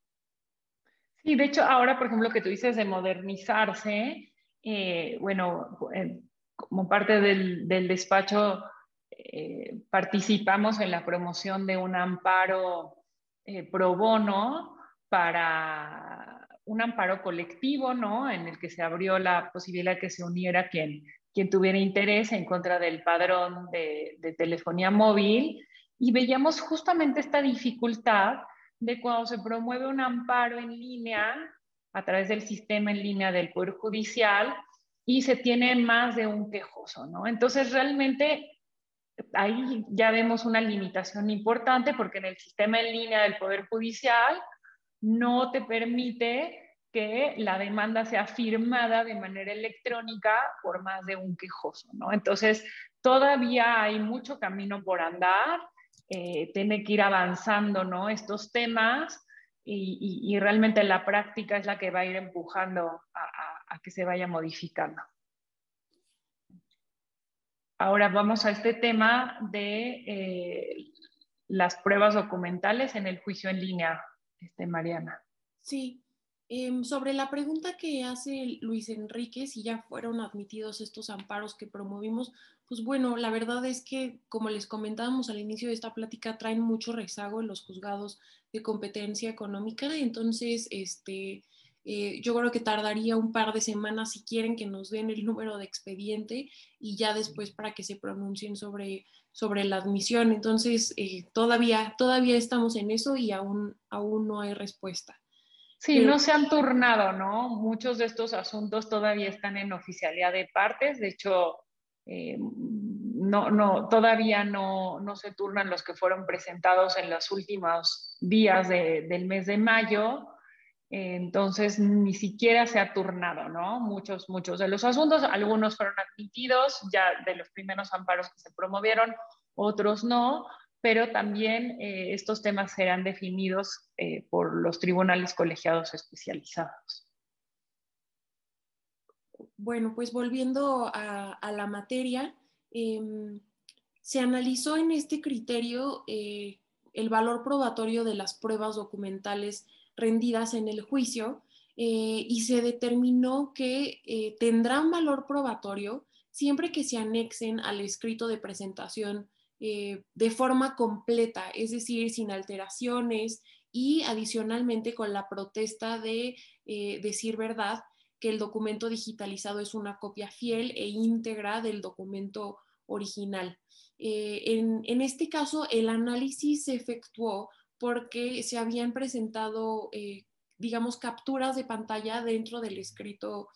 Sí, de hecho, ahora, por ejemplo, que tú dices de modernizarse, eh, bueno, como parte del, despacho eh, participamos en la promoción de un amparo eh, pro bono para un amparo colectivo, ¿no? En el que se abrió la posibilidad que se uniera quien, quien tuviera interés en contra del padrón de, de telefonía móvil y veíamos justamente esta dificultad de cuando se promueve un amparo en línea a través del sistema en línea del Poder Judicial y se tiene más de un quejoso, ¿no? Entonces, realmente ahí ya vemos una limitación importante porque en el sistema en línea del Poder Judicial no te permite que la demanda sea firmada de manera electrónica por más de un quejoso, ¿no? Entonces, todavía hay mucho camino por andar eh, tiene que ir avanzando ¿no? estos temas y, realmente la práctica es la que va a ir empujando a, que se vaya modificando. Ahora vamos a este tema de eh, las pruebas documentales en el juicio en línea, este, Mariana. Sí, em, sobre la pregunta que hace Luis Enrique, si ya fueron admitidos estos amparos que promovimos, pues bueno, la verdad es que, como les comentábamos al inicio de esta plática, traen mucho rezago en los juzgados de competencia económica, entonces, este, eh, yo creo que tardaría un par de semanas si quieren que nos den el número de expediente y ya después para que se pronuncien sobre, sobre la admisión. Entonces, eh, todavía, todavía estamos en eso y aún, aún no hay respuesta. Sí, no se han turnado, ¿no? Muchos de estos asuntos todavía están en oficialidad de partes. De hecho, eh, no, no, todavía no, no, se turnan los que fueron presentados en los últimos días del mes de mayo. entonces, ni siquiera se ha turnado, ¿no? Muchos, muchos de los asuntos, algunos fueron admitidos ya de los primeros amparos que se promovieron, otros no, pero también eh, estos temas serán definidos eh, por los tribunales colegiados especializados. Bueno, pues volviendo a, la materia, em, se analizó en este criterio eh, el valor probatorio de las pruebas documentales rendidas en el juicio eh, y se determinó que eh, tendrán valor probatorio siempre que se anexen al escrito de presentación de forma completa, es decir, sin alteraciones y adicionalmente con la protesta de decir verdad que el documento digitalizado es una copia fiel e íntegra del documento original. Eh, en, este caso, el análisis se efectuó porque se habían presentado, eh, digamos, capturas de pantalla dentro del escrito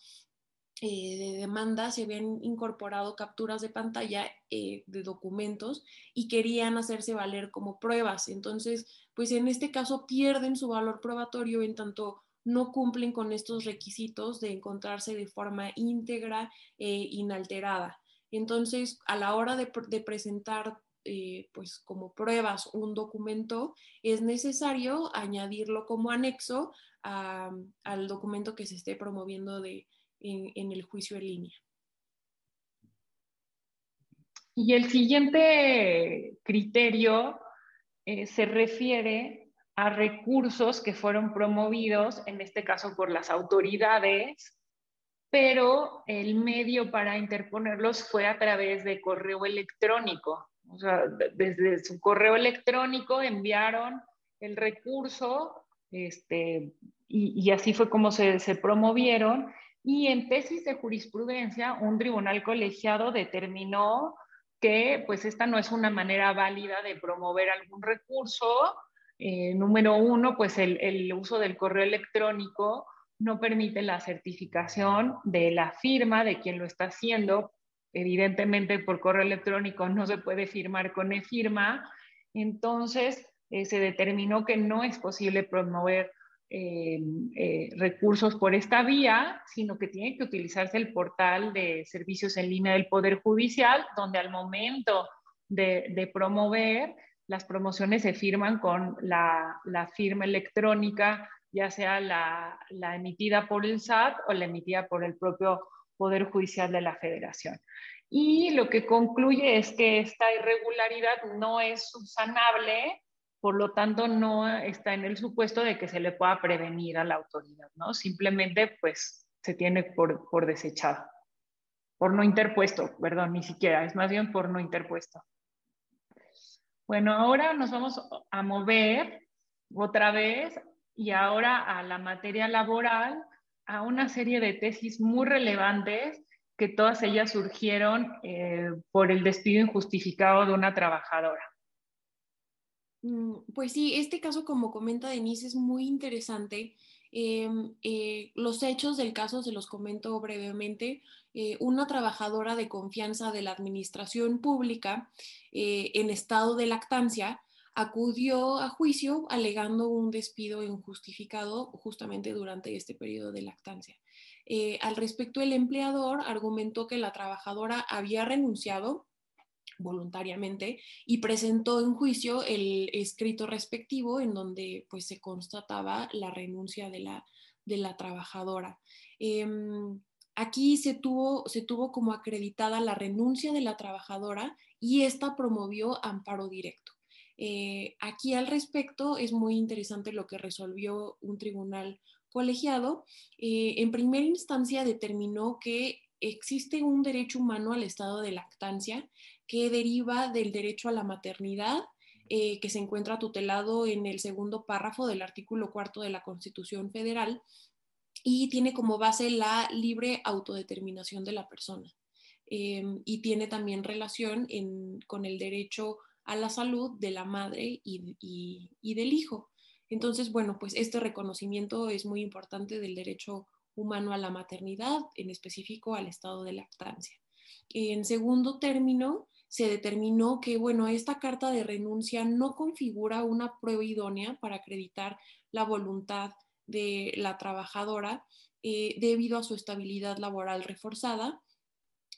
eh, de demanda se habían incorporado capturas de pantalla de documentos y querían hacerse valer como pruebas. Entonces, pues en este caso pierden su valor probatorio en tanto no cumplen con estos requisitos de encontrarse de forma íntegra e inalterada. Entonces, a la hora de, presentar eh, pues como pruebas un documento, es necesario añadirlo como anexo al documento que se esté promoviendo en, el juicio en línea. Y el siguiente criterio eh, se refiere a recursos que fueron promovidos, en este caso por las autoridades, pero el medio para interponerlos fue a través de correo electrónico. O sea, desde su correo electrónico enviaron el recurso este, y, así fue como se, se, promovieron. Y en tesis de jurisprudencia, un tribunal colegiado determinó que pues esta no es una manera válida de promover algún recurso. Eh, número uno, pues el, el uso del correo electrónico no permite la certificación de la firma de quien lo está haciendo. Evidentemente, por correo electrónico no se puede firmar con e-firma. Entonces, eh, se determinó que no es posible promover eh, eh, recursos por esta vía, sino que tiene que utilizarse el portal de servicios en línea del Poder Judicial, donde al momento de, promover, las promociones se firman con la, firma electrónica ya sea la, emitida por el SAT o la emitida por el propio Poder Judicial de la Federación. Y lo que concluye es que esta irregularidad no es subsanable, por lo tanto no está en el supuesto de que se le pueda prevenir a la autoridad, ¿no? Simplemente pues se tiene por, por desechado, por no interpuesto, perdón, ni siquiera, es más bien por no interpuesto. Bueno, ahora nos vamos a mover otra vez y ahora a la materia laboral, a una serie de tesis muy relevantes que todas ellas surgieron eh, por el despido injustificado de una trabajadora. Mm, pues sí, este caso, como comenta Denise, es muy interesante. Em, eh, los hechos del caso se los comento brevemente. Eh, una trabajadora de confianza de la administración pública en estado de lactancia acudió a juicio alegando un despido injustificado justamente durante este periodo de lactancia. Eh, al respecto, el empleador argumentó que la trabajadora había renunciado voluntariamente y presentó en juicio el escrito respectivo en donde pues se constataba la renuncia de la, de la trabajadora. Em, aquí se tuvo, se tuvo como acreditada la renuncia de la trabajadora y esta promovió amparo directo. Eh, aquí al respecto es muy interesante lo que resolvió un tribunal colegiado. Eh, en primera instancia determinó que existe un derecho humano al estado de lactancia que deriva del derecho a la maternidad eh, que se encuentra tutelado en el segundo párrafo del artículo cuarto de la Constitución Federal y tiene como base la libre autodeterminación de la persona. y tiene también relación con el derecho a la salud de la madre y, del hijo. Entonces, bueno, pues este reconocimiento es muy importante del derecho humano a la maternidad, en específico al estado de lactancia. En segundo término, se determinó que, bueno, esta carta de renuncia no configura una prueba idónea para acreditar la voluntad de la trabajadora eh, debido a su estabilidad laboral reforzada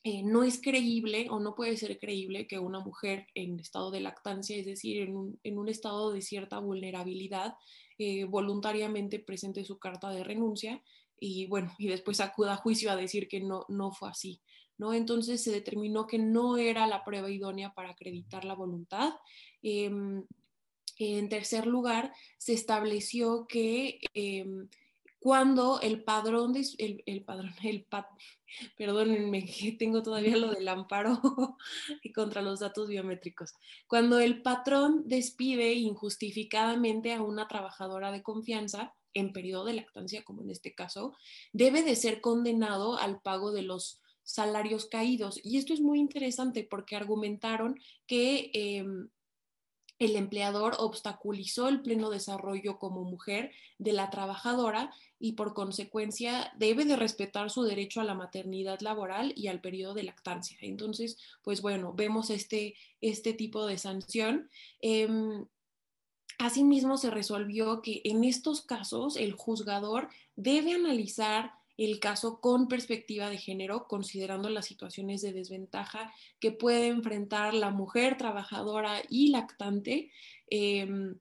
eh, no es creíble o no puede ser creíble que una mujer en estado de lactancia, es decir, en un, estado de cierta vulnerabilidad, eh, voluntariamente presente su carta de renuncia y bueno, y después acuda a juicio a decir que no, no fue así. ¿No? Entonces se determinó que no era la prueba idónea para acreditar la voluntad. Em, en tercer lugar, se estableció que em, cuando el padrón, de, el, el, padrón, [laughs] el perdónenme que [laughs] tengo todavía lo del amparo [laughs] contra los datos biométricos, cuando el patrón despide injustificadamente a una trabajadora de confianza en periodo de lactancia, como en este caso, debe de ser condenado al pago de los salarios caídos. Y esto es muy interesante porque argumentaron que... Em, el empleador obstaculizó el pleno desarrollo como mujer de la trabajadora y por consecuencia debe de respetar su derecho a la maternidad laboral y al periodo de lactancia. Entonces, pues bueno, vemos este, este tipo de sanción. Em, asimismo, se resolvió que en estos casos el juzgador debe analizar el caso con perspectiva de género, considerando las situaciones de desventaja que puede enfrentar la mujer trabajadora y lactante. Em,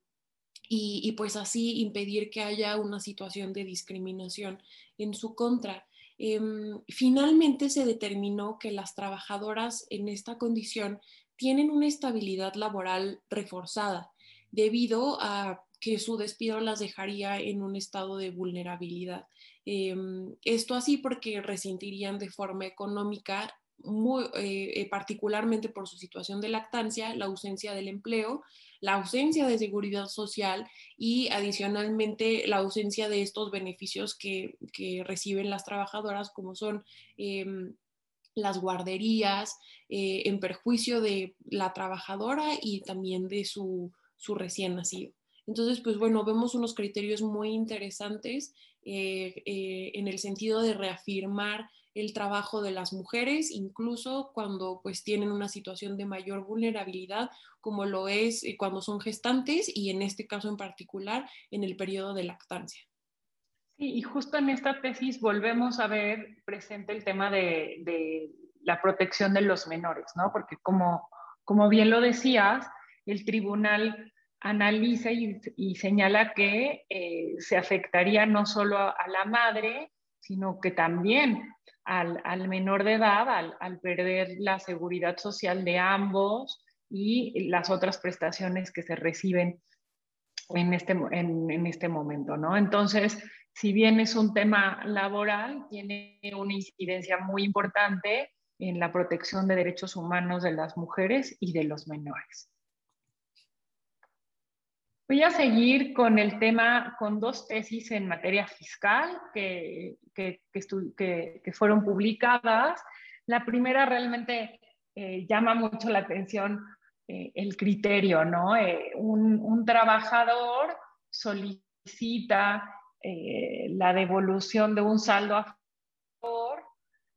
y, pues así impedir que haya una situación de discriminación en su contra. Em, finalmente se determinó que las trabajadoras en esta condición tienen una estabilidad laboral reforzada debido a que su despido las dejaría en un estado de vulnerabilidad. Em, esto así porque resentirían de forma económica, muy, eh, eh, particularmente por su situación de lactancia, la ausencia del empleo, la ausencia de seguridad social y adicionalmente la ausencia de estos beneficios que, reciben las trabajadoras, como son em, las guarderías, eh, en perjuicio de la trabajadora y también de su, su recién nacido. Entonces, pues bueno, vemos unos criterios muy interesantes eh, eh, en el sentido de reafirmar el trabajo de las mujeres, incluso cuando pues tienen una situación de mayor vulnerabilidad, como lo es eh, cuando son gestantes y en este caso en particular en el periodo de lactancia. Sí, y justo en esta tesis volvemos a ver presente el tema de, de la protección de los menores, ¿no? Porque como, como bien lo decías, el tribunal analiza y, señala que eh, se afectaría no solo a, la madre, sino que también al, menor de edad, al, perder la seguridad social de ambos y las otras prestaciones que se reciben en este, en, este momento, ¿no? Entonces, si bien es un tema laboral, tiene una incidencia muy importante en la protección de derechos humanos de las mujeres y de los menores. Voy a seguir con el tema, con dos tesis en materia fiscal que, que, fueron publicadas. La primera realmente eh, llama mucho la atención eh, el criterio, ¿no? Eh, un, trabajador solicita la devolución de un saldo a favor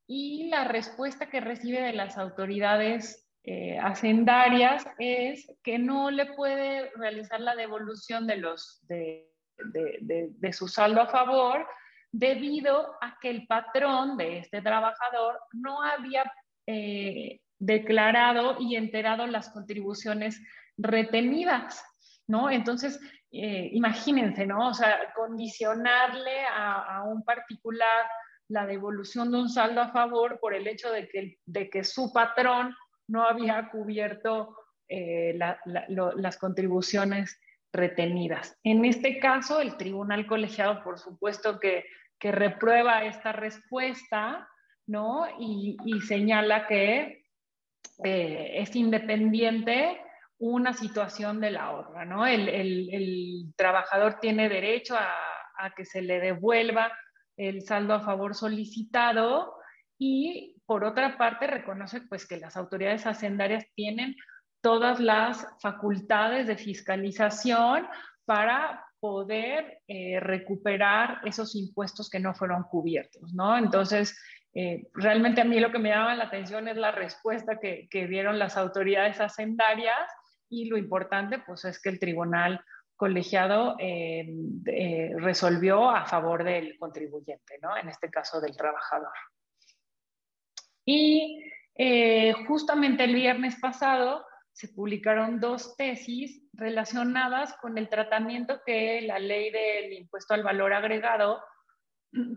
y la respuesta que recibe de las autoridades eh, hacendarias es que no le puede realizar la devolución de, los, de, de, su saldo a favor debido a que el patrón de este trabajador no había eh, declarado y enterado las contribuciones retenidas, ¿no? Entonces, eh, imagínense, ¿no? O sea, condicionarle a, a, un particular la devolución de un saldo a favor por el hecho de que, de que su patrón no había cubierto eh, las contribuciones retenidas. En este caso, el tribunal colegiado, por supuesto, que, reprueba esta respuesta, ¿no? Y, señala que eh, es independiente una situación de la otra, ¿no? El, trabajador tiene derecho a, a, que se le devuelva el saldo a favor solicitado y por otra parte, reconoce pues, que las autoridades hacendarias tienen todas las facultades de fiscalización para poder eh, recuperar esos impuestos que no fueron cubiertos, ¿no? Entonces, eh, realmente a mí lo que me llama la atención es la respuesta que, dieron las autoridades hacendarias y lo importante, pues, es que el tribunal colegiado eh, resolvió a favor del contribuyente, ¿no? En este caso del trabajador. Y eh, justamente el viernes pasado se publicaron dos tesis relacionadas con el tratamiento que la ley del impuesto al valor agregado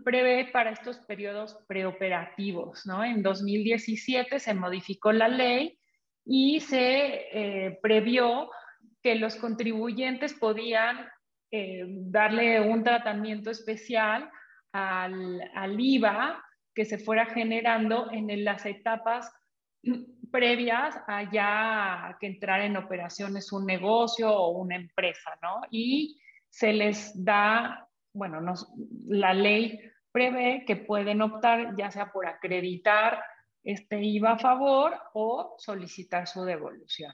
prevé para estos periodos preoperativos. ¿no? En 2017 se modificó la ley y se eh, previó que los contribuyentes podían eh, darle un tratamiento especial al, al IVA que se fuera generando en las etapas [clears throat] previas a ya que entrar en operaciones un negocio o una empresa, ¿no? Y se les da, bueno, la ley prevé que pueden optar ya sea por acreditar este IVA a favor o solicitar su devolución.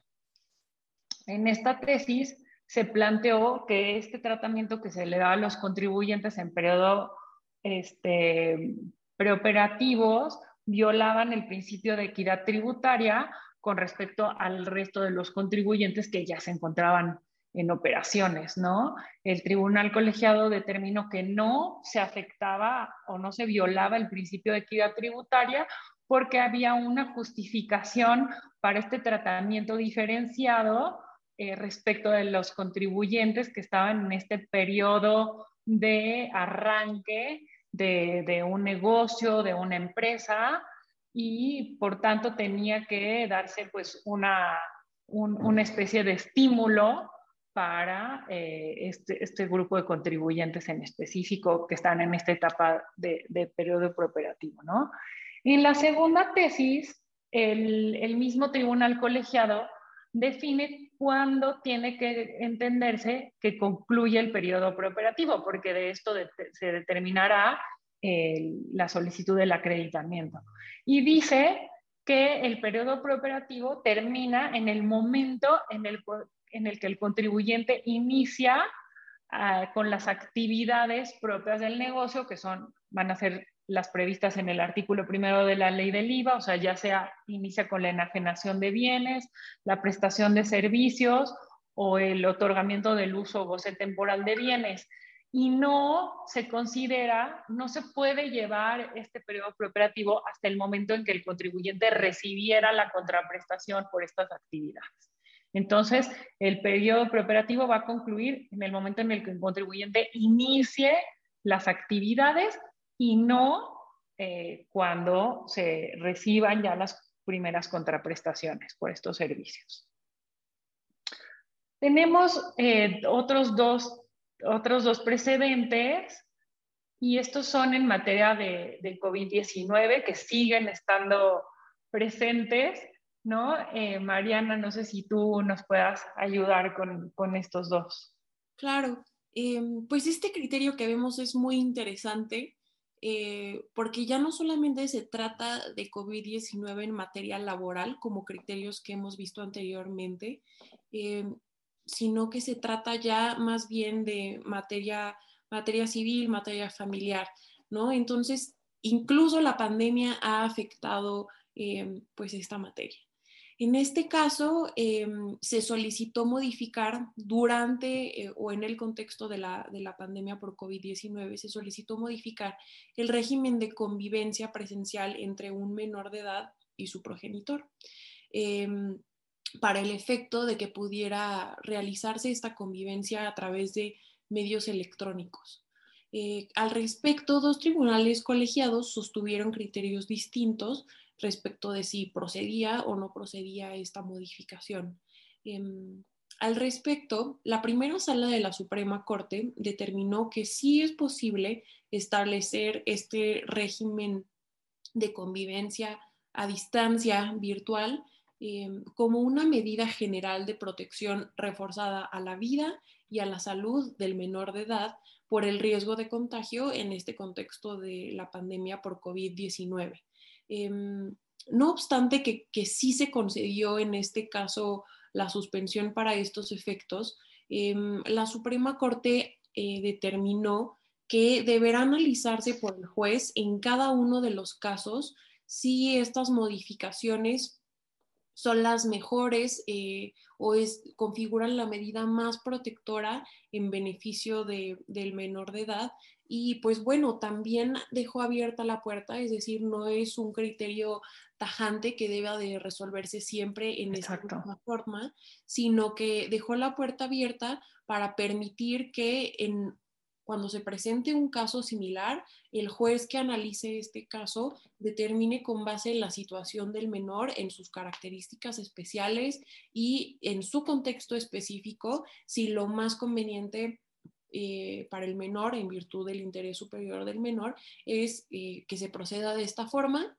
en esta tesis se planteó que este tratamiento que se le daba a los contribuyentes en periodo este, preoperativos violaban el principio de equidad tributaria con respecto al resto de los contribuyentes que ya se encontraban en operaciones, ¿no? El tribunal colegiado determinó que no se afectaba o no se violaba el principio de equidad tributaria porque había una justificación para este tratamiento diferenciado eh, respecto de los contribuyentes que estaban en este periodo de arranque de, un negocio, de una empresa, y por tanto tenía que darse pues una, una especie de estímulo para eh, este, este, grupo de contribuyentes en específico que están en esta etapa de, de periodo prooperativo. ¿no? En la segunda tesis, el, el mismo tribunal colegiado define cuándo tiene que entenderse que concluye el periodo preoperativo, porque de esto se determinará la solicitud del acreditamiento. Y dice que el periodo preoperativo termina en el momento en el, en el que el contribuyente inicia ah, con las actividades propias del negocio, que son, van a ser las previstas en el artículo primero de la ley del IVA, o sea, ya sea inicia con la enajenación de bienes, la prestación de servicios o el otorgamiento del uso o goce temporal de bienes. Y no se considera, no se puede llevar este periodo preoperativo hasta el momento en que el contribuyente recibiera la contraprestación por estas actividades. Entonces, el periodo preoperativo va a concluir en el momento en el que el contribuyente inicie las actividades y no eh, cuando se reciban ya las primeras contraprestaciones por estos servicios. Tenemos eh, otros, dos, otros dos precedentes y estos son en materia de, de COVID-19 que siguen estando presentes, ¿no? Eh, Mariana, no sé si tú nos puedas ayudar con, con estos dos. Claro, em, pues este criterio que vemos es muy interesante eh, porque ya no solamente se trata de COVID-19 en materia laboral, como criterios que hemos visto anteriormente, eh, sino que se trata ya más bien de materia, materia civil, materia familiar, ¿no? Entonces, incluso la pandemia ha afectado eh, pues esta materia. En este caso, em, se solicitó modificar durante eh, o en el contexto de la, pandemia por COVID-19, se solicitó modificar el régimen de convivencia presencial entre un menor de edad y su progenitor, em, para el efecto de que pudiera realizarse esta convivencia a través de medios electrónicos. Eh, al respecto, dos tribunales colegiados sostuvieron criterios distintos respecto de si procedía o no procedía esta modificación. Em, al respecto, la primera sala de la Suprema Corte determinó que sí es posible establecer este régimen de convivencia a distancia virtual em, como una medida general de protección reforzada a la vida y a la salud del menor de edad por el riesgo de contagio en este contexto de la pandemia por COVID-19. Em, no obstante que, sí se concedió en este caso la suspensión para estos efectos, em, la Suprema Corte eh, determinó que deberá analizarse por el juez en cada uno de los casos si estas modificaciones son las mejores eh, o es, configuran la medida más protectora en beneficio del menor de edad. Y pues bueno, también dejó abierta la puerta, es decir, no es un criterio tajante que deba de resolverse siempre en esa misma forma, sino que dejó la puerta abierta para permitir que en cuando se presente un caso similar, el juez que analice este caso determine con base en la situación del menor, en sus características especiales y en su contexto específico, si lo más conveniente eh, para el menor, en virtud del interés superior del menor, es eh, que se proceda de esta forma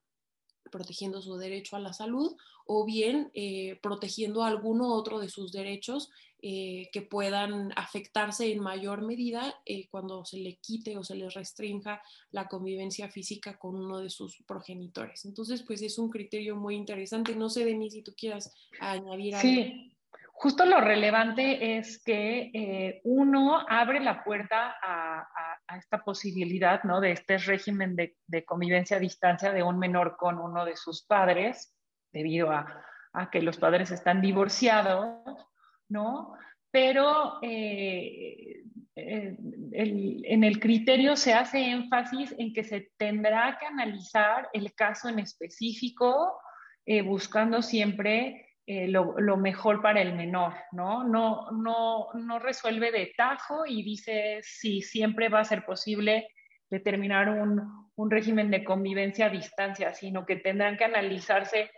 protegiendo su derecho a la salud o bien eh, protegiendo alguno otro de sus derechos eh, que puedan afectarse en mayor medida eh, cuando se le quite o se le restrinja la convivencia física con uno de sus progenitores. Entonces, pues es un criterio muy interesante. No sé, Denis, si tú quieras añadir algo. Sí, justo lo relevante es que eh, uno abre la puerta a, esta posibilidad, ¿no? De este régimen de, convivencia a distancia de un menor con uno de sus padres, debido a, que los padres están divorciados, ¿no? Pero eh, eh, en el criterio se hace énfasis en que se tendrá que analizar el caso en específico, buscando siempre eh, lo, mejor para el menor, ¿no? No, no, no resuelve de tajo y dice si siempre va a ser posible determinar un, un régimen de convivencia a distancia, sino que tendrán que analizarse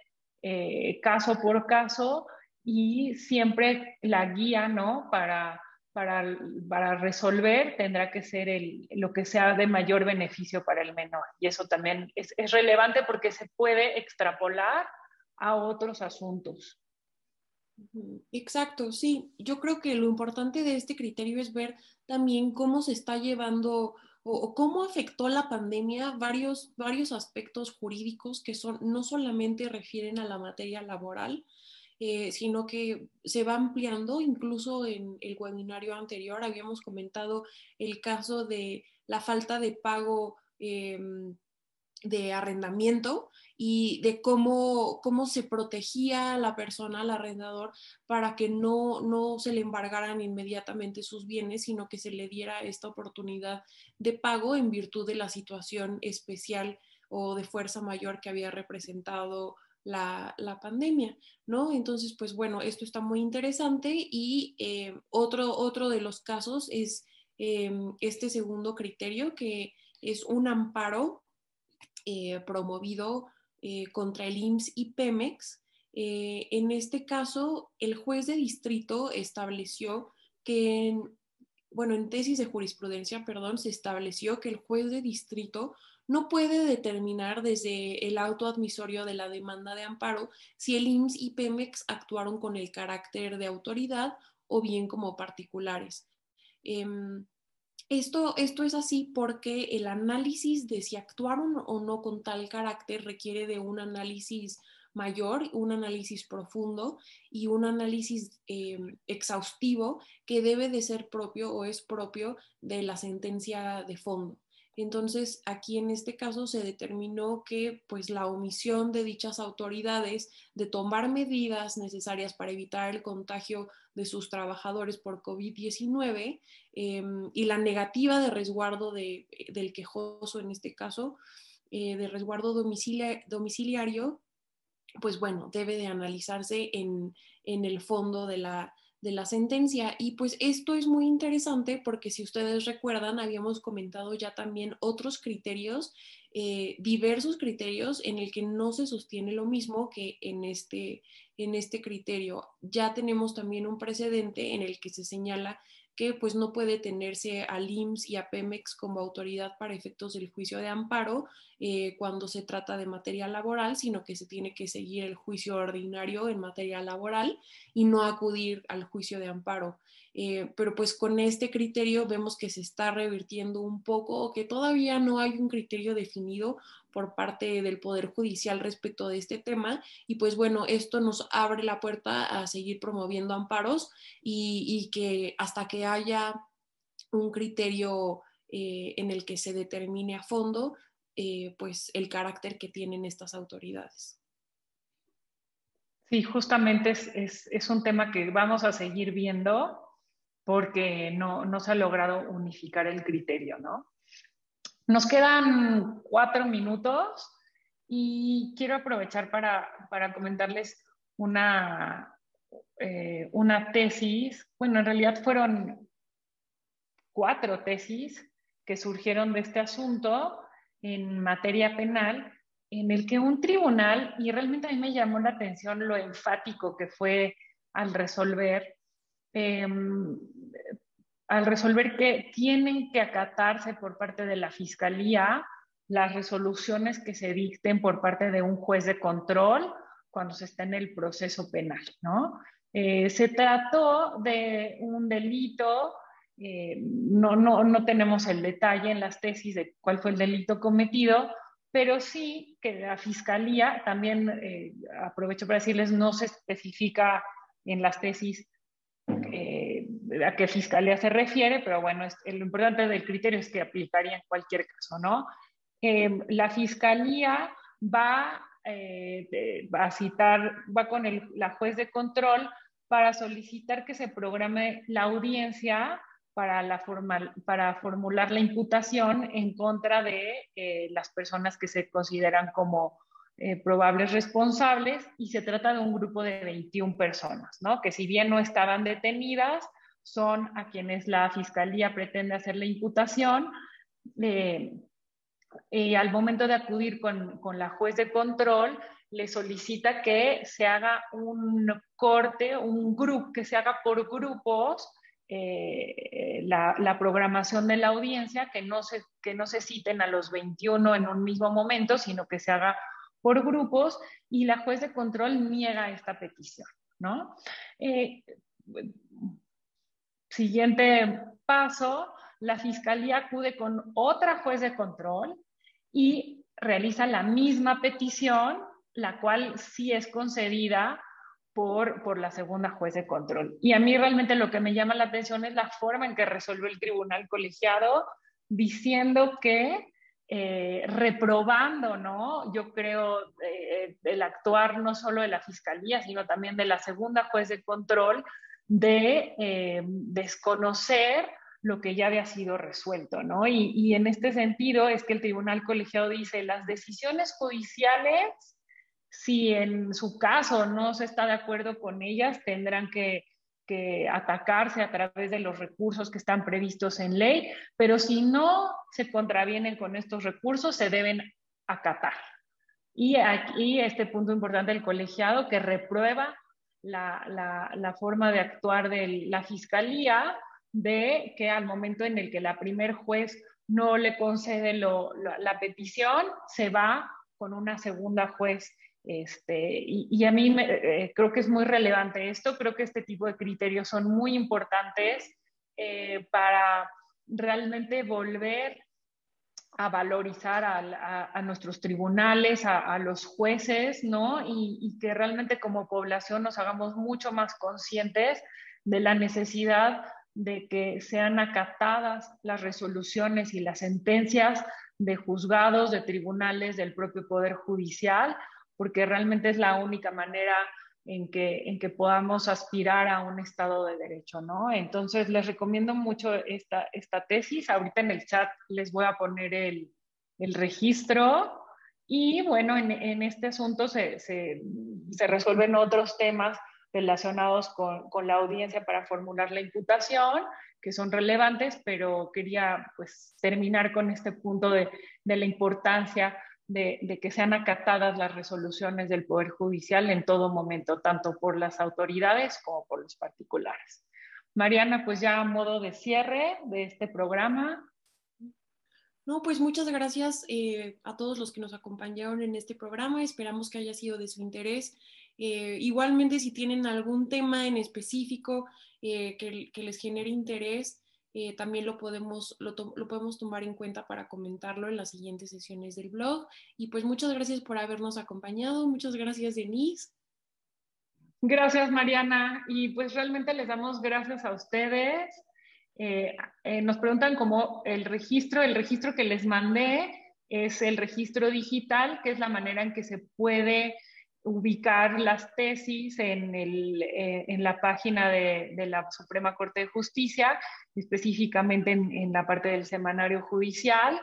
eh, caso por caso y siempre la guía, ¿no? Para, para, para resolver tendrá que ser el, lo que sea de mayor beneficio para el menor. Y eso también es, es relevante porque se puede extrapolar a otros asuntos. Exacto, sí. Yo creo que lo importante de este criterio es ver también cómo se está llevando o, cómo afectó la pandemia varios, varios aspectos jurídicos que son, no solamente refieren a la materia laboral, eh, sino que se va ampliando. Incluso en el webinario anterior habíamos comentado el caso de la falta de pago em, de arrendamiento y de cómo, cómo se protegía a la persona, al arrendador, para que no, no se le embargaran inmediatamente sus bienes, sino que se le diera esta oportunidad de pago en virtud de la situación especial o de fuerza mayor que había representado la, la, pandemia, ¿no? Entonces, pues bueno, esto está muy interesante y eh, otro, otro de los casos es eh, este segundo criterio, que es un amparo eh, promovido eh, contra el IMSS y Pemex. Eh, en este caso, el juez de distrito estableció que, en, bueno, en tesis de jurisprudencia, perdón, se estableció que el juez de distrito no puede determinar desde el auto admisorio de la demanda de amparo si el IMSS y Pemex actuaron con el carácter de autoridad o bien como particulares. Em, esto, esto es así porque el análisis de si actuaron o no con tal carácter requiere de un análisis mayor, un análisis profundo y un análisis eh, exhaustivo que debe de ser propio o es propio de la sentencia de fondo. Entonces, aquí en este caso se determinó que pues la omisión de dichas autoridades de tomar medidas necesarias para evitar el contagio de sus trabajadores por COVID-19 em, y la negativa de resguardo de, del quejoso en este caso, eh, de resguardo domiciliario, pues bueno, debe de analizarse en, en el fondo de la, de la sentencia. Y pues esto es muy interesante porque si ustedes recuerdan, habíamos comentado ya también otros criterios, eh, diversos criterios en el que no se sostiene lo mismo que en este, en este criterio. Ya tenemos también un precedente en el que se señala que pues no puede tenerse al IMSS y a Pemex como autoridad para efectos del juicio de amparo eh, cuando se trata de materia laboral, sino que se tiene que seguir el juicio ordinario en materia laboral y no acudir al juicio de amparo. Eh, pero pues con este criterio vemos que se está revirtiendo un poco, que todavía no hay un criterio definido por parte del Poder Judicial respecto de este tema. Y pues bueno, esto nos abre la puerta a seguir promoviendo amparos y, que hasta que haya un criterio eh, en el que se determine a fondo, eh, pues el carácter que tienen estas autoridades. Sí, justamente es, es, un tema que vamos a seguir viendo porque no, no se ha logrado unificar el criterio, ¿no? Nos quedan cuatro minutos y quiero aprovechar para, para comentarles una, eh, una tesis. Bueno, en realidad fueron cuatro tesis que surgieron de este asunto en materia penal, en el que un tribunal, y realmente a mí me llamó la atención lo enfático que fue al resolver, em, al resolver que tienen que acatarse por parte de la Fiscalía las resoluciones que se dicten por parte de un juez de control cuando se está en el proceso penal, ¿no? Eh, se trató de un delito, eh, no, no, no tenemos el detalle en las tesis de cuál fue el delito cometido, pero sí que la Fiscalía, también eh, aprovecho para decirles, no se especifica en las tesis eh, a qué fiscalía se refiere, pero bueno, lo importante del criterio es que aplicaría en cualquier caso, ¿no? Em, la fiscalía va, eh, a citar, va con la juez de control para solicitar que se programe la audiencia para, la formal, para formular la imputación en contra de eh, las personas que se consideran como eh, probables responsables y se trata de un grupo de 21 personas, ¿no? que si bien no estaban detenidas, son a quienes la fiscalía pretende hacer la imputación. Eh, y al momento de acudir con, con la juez de control, le solicita que se haga un corte, un grupo, que se haga por grupos eh, la, programación de la audiencia, que no, se, que no se citen a los 21 en un mismo momento, sino que se haga por grupos y la juez de control niega esta petición. ¿no? Eh, siguiente paso, la fiscalía acude con otra juez de control y realiza la misma petición, la cual sí es concedida por, la segunda juez de control. Y a mí realmente lo que me llama la atención es la forma en que resolvió el tribunal colegiado diciendo que eh, reprobando, ¿no? Yo creo eh, el actuar no solo de la fiscalía, sino también de la segunda juez de control de eh, desconocer lo que ya había sido resuelto, ¿no? Y, y en este sentido es que el tribunal colegiado dice, las decisiones judiciales si en su caso no se está de acuerdo con ellas, tendrán que, atacarse a través de los recursos que están previstos en ley, pero si no se contravienen con estos recursos, se deben acatar. Y aquí este punto importante del colegiado que reprueba la, forma de actuar de la fiscalía de que al momento en el que la primer juez no le concede la petición, se va con una segunda juez este, y, a mí eh, creo que es muy relevante esto, creo que este tipo de criterios son muy importantes eh, para realmente volver a valorizar a, nuestros tribunales, a, los jueces, ¿no? Y, y, que realmente como población nos hagamos mucho más conscientes de la necesidad de que sean acatadas las resoluciones y las sentencias de juzgados, de tribunales, del propio Poder Judicial, porque realmente es la única manera en que, en que podamos aspirar a un estado de derecho, ¿no? Entonces, les recomiendo mucho esta, esta tesis. Ahorita en el chat les voy a poner el, el registro. Y bueno, en, en este asunto se, se, se, resuelven otros temas relacionados con, con, la audiencia para formular la imputación, que son relevantes, pero quería pues terminar con este punto de, de la importancia de, que sean acatadas las resoluciones del Poder Judicial en todo momento, tanto por las autoridades como por los particulares. Mariana, pues ya a modo de cierre de este programa. No, pues muchas gracias eh, a todos los que nos acompañaron en este programa. Esperamos que haya sido de su interés. Eh, igualmente, si tienen algún tema en específico eh, que, que, les genere interés, eh, también lo podemos, lo, podemos tomar en cuenta para comentarlo en las siguientes sesiones del blog. Y pues muchas gracias por habernos acompañado. Muchas gracias, Denise. Gracias, Mariana. Y pues realmente les damos gracias a ustedes. Eh, eh, nos preguntan cómo el registro, el registro que les mandé es el registro digital, que es la manera en que se puede ubicar las tesis en, el, eh, en la página de, de, la Suprema Corte de Justicia, específicamente en, en la parte del semanario judicial,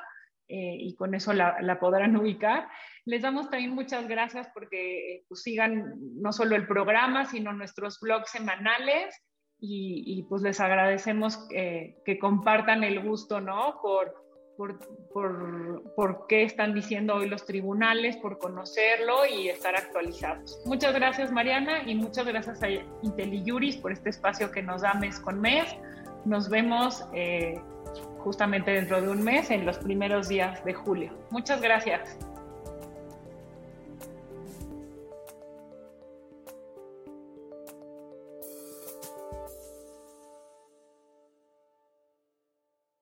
eh, y con eso la, la, podrán ubicar. Les damos también muchas gracias porque pues, sigan no solo el programa, sino nuestros blogs semanales, y, y pues les agradecemos que, que compartan el gusto, ¿no? Por, por, por, por, qué están diciendo hoy los tribunales, por conocerlo y estar actualizados. Muchas gracias Mariana y muchas gracias a IntelliJuris por este espacio que nos da mes con mes. Nos vemos eh, justamente dentro de un mes, en los primeros días de julio. Muchas gracias.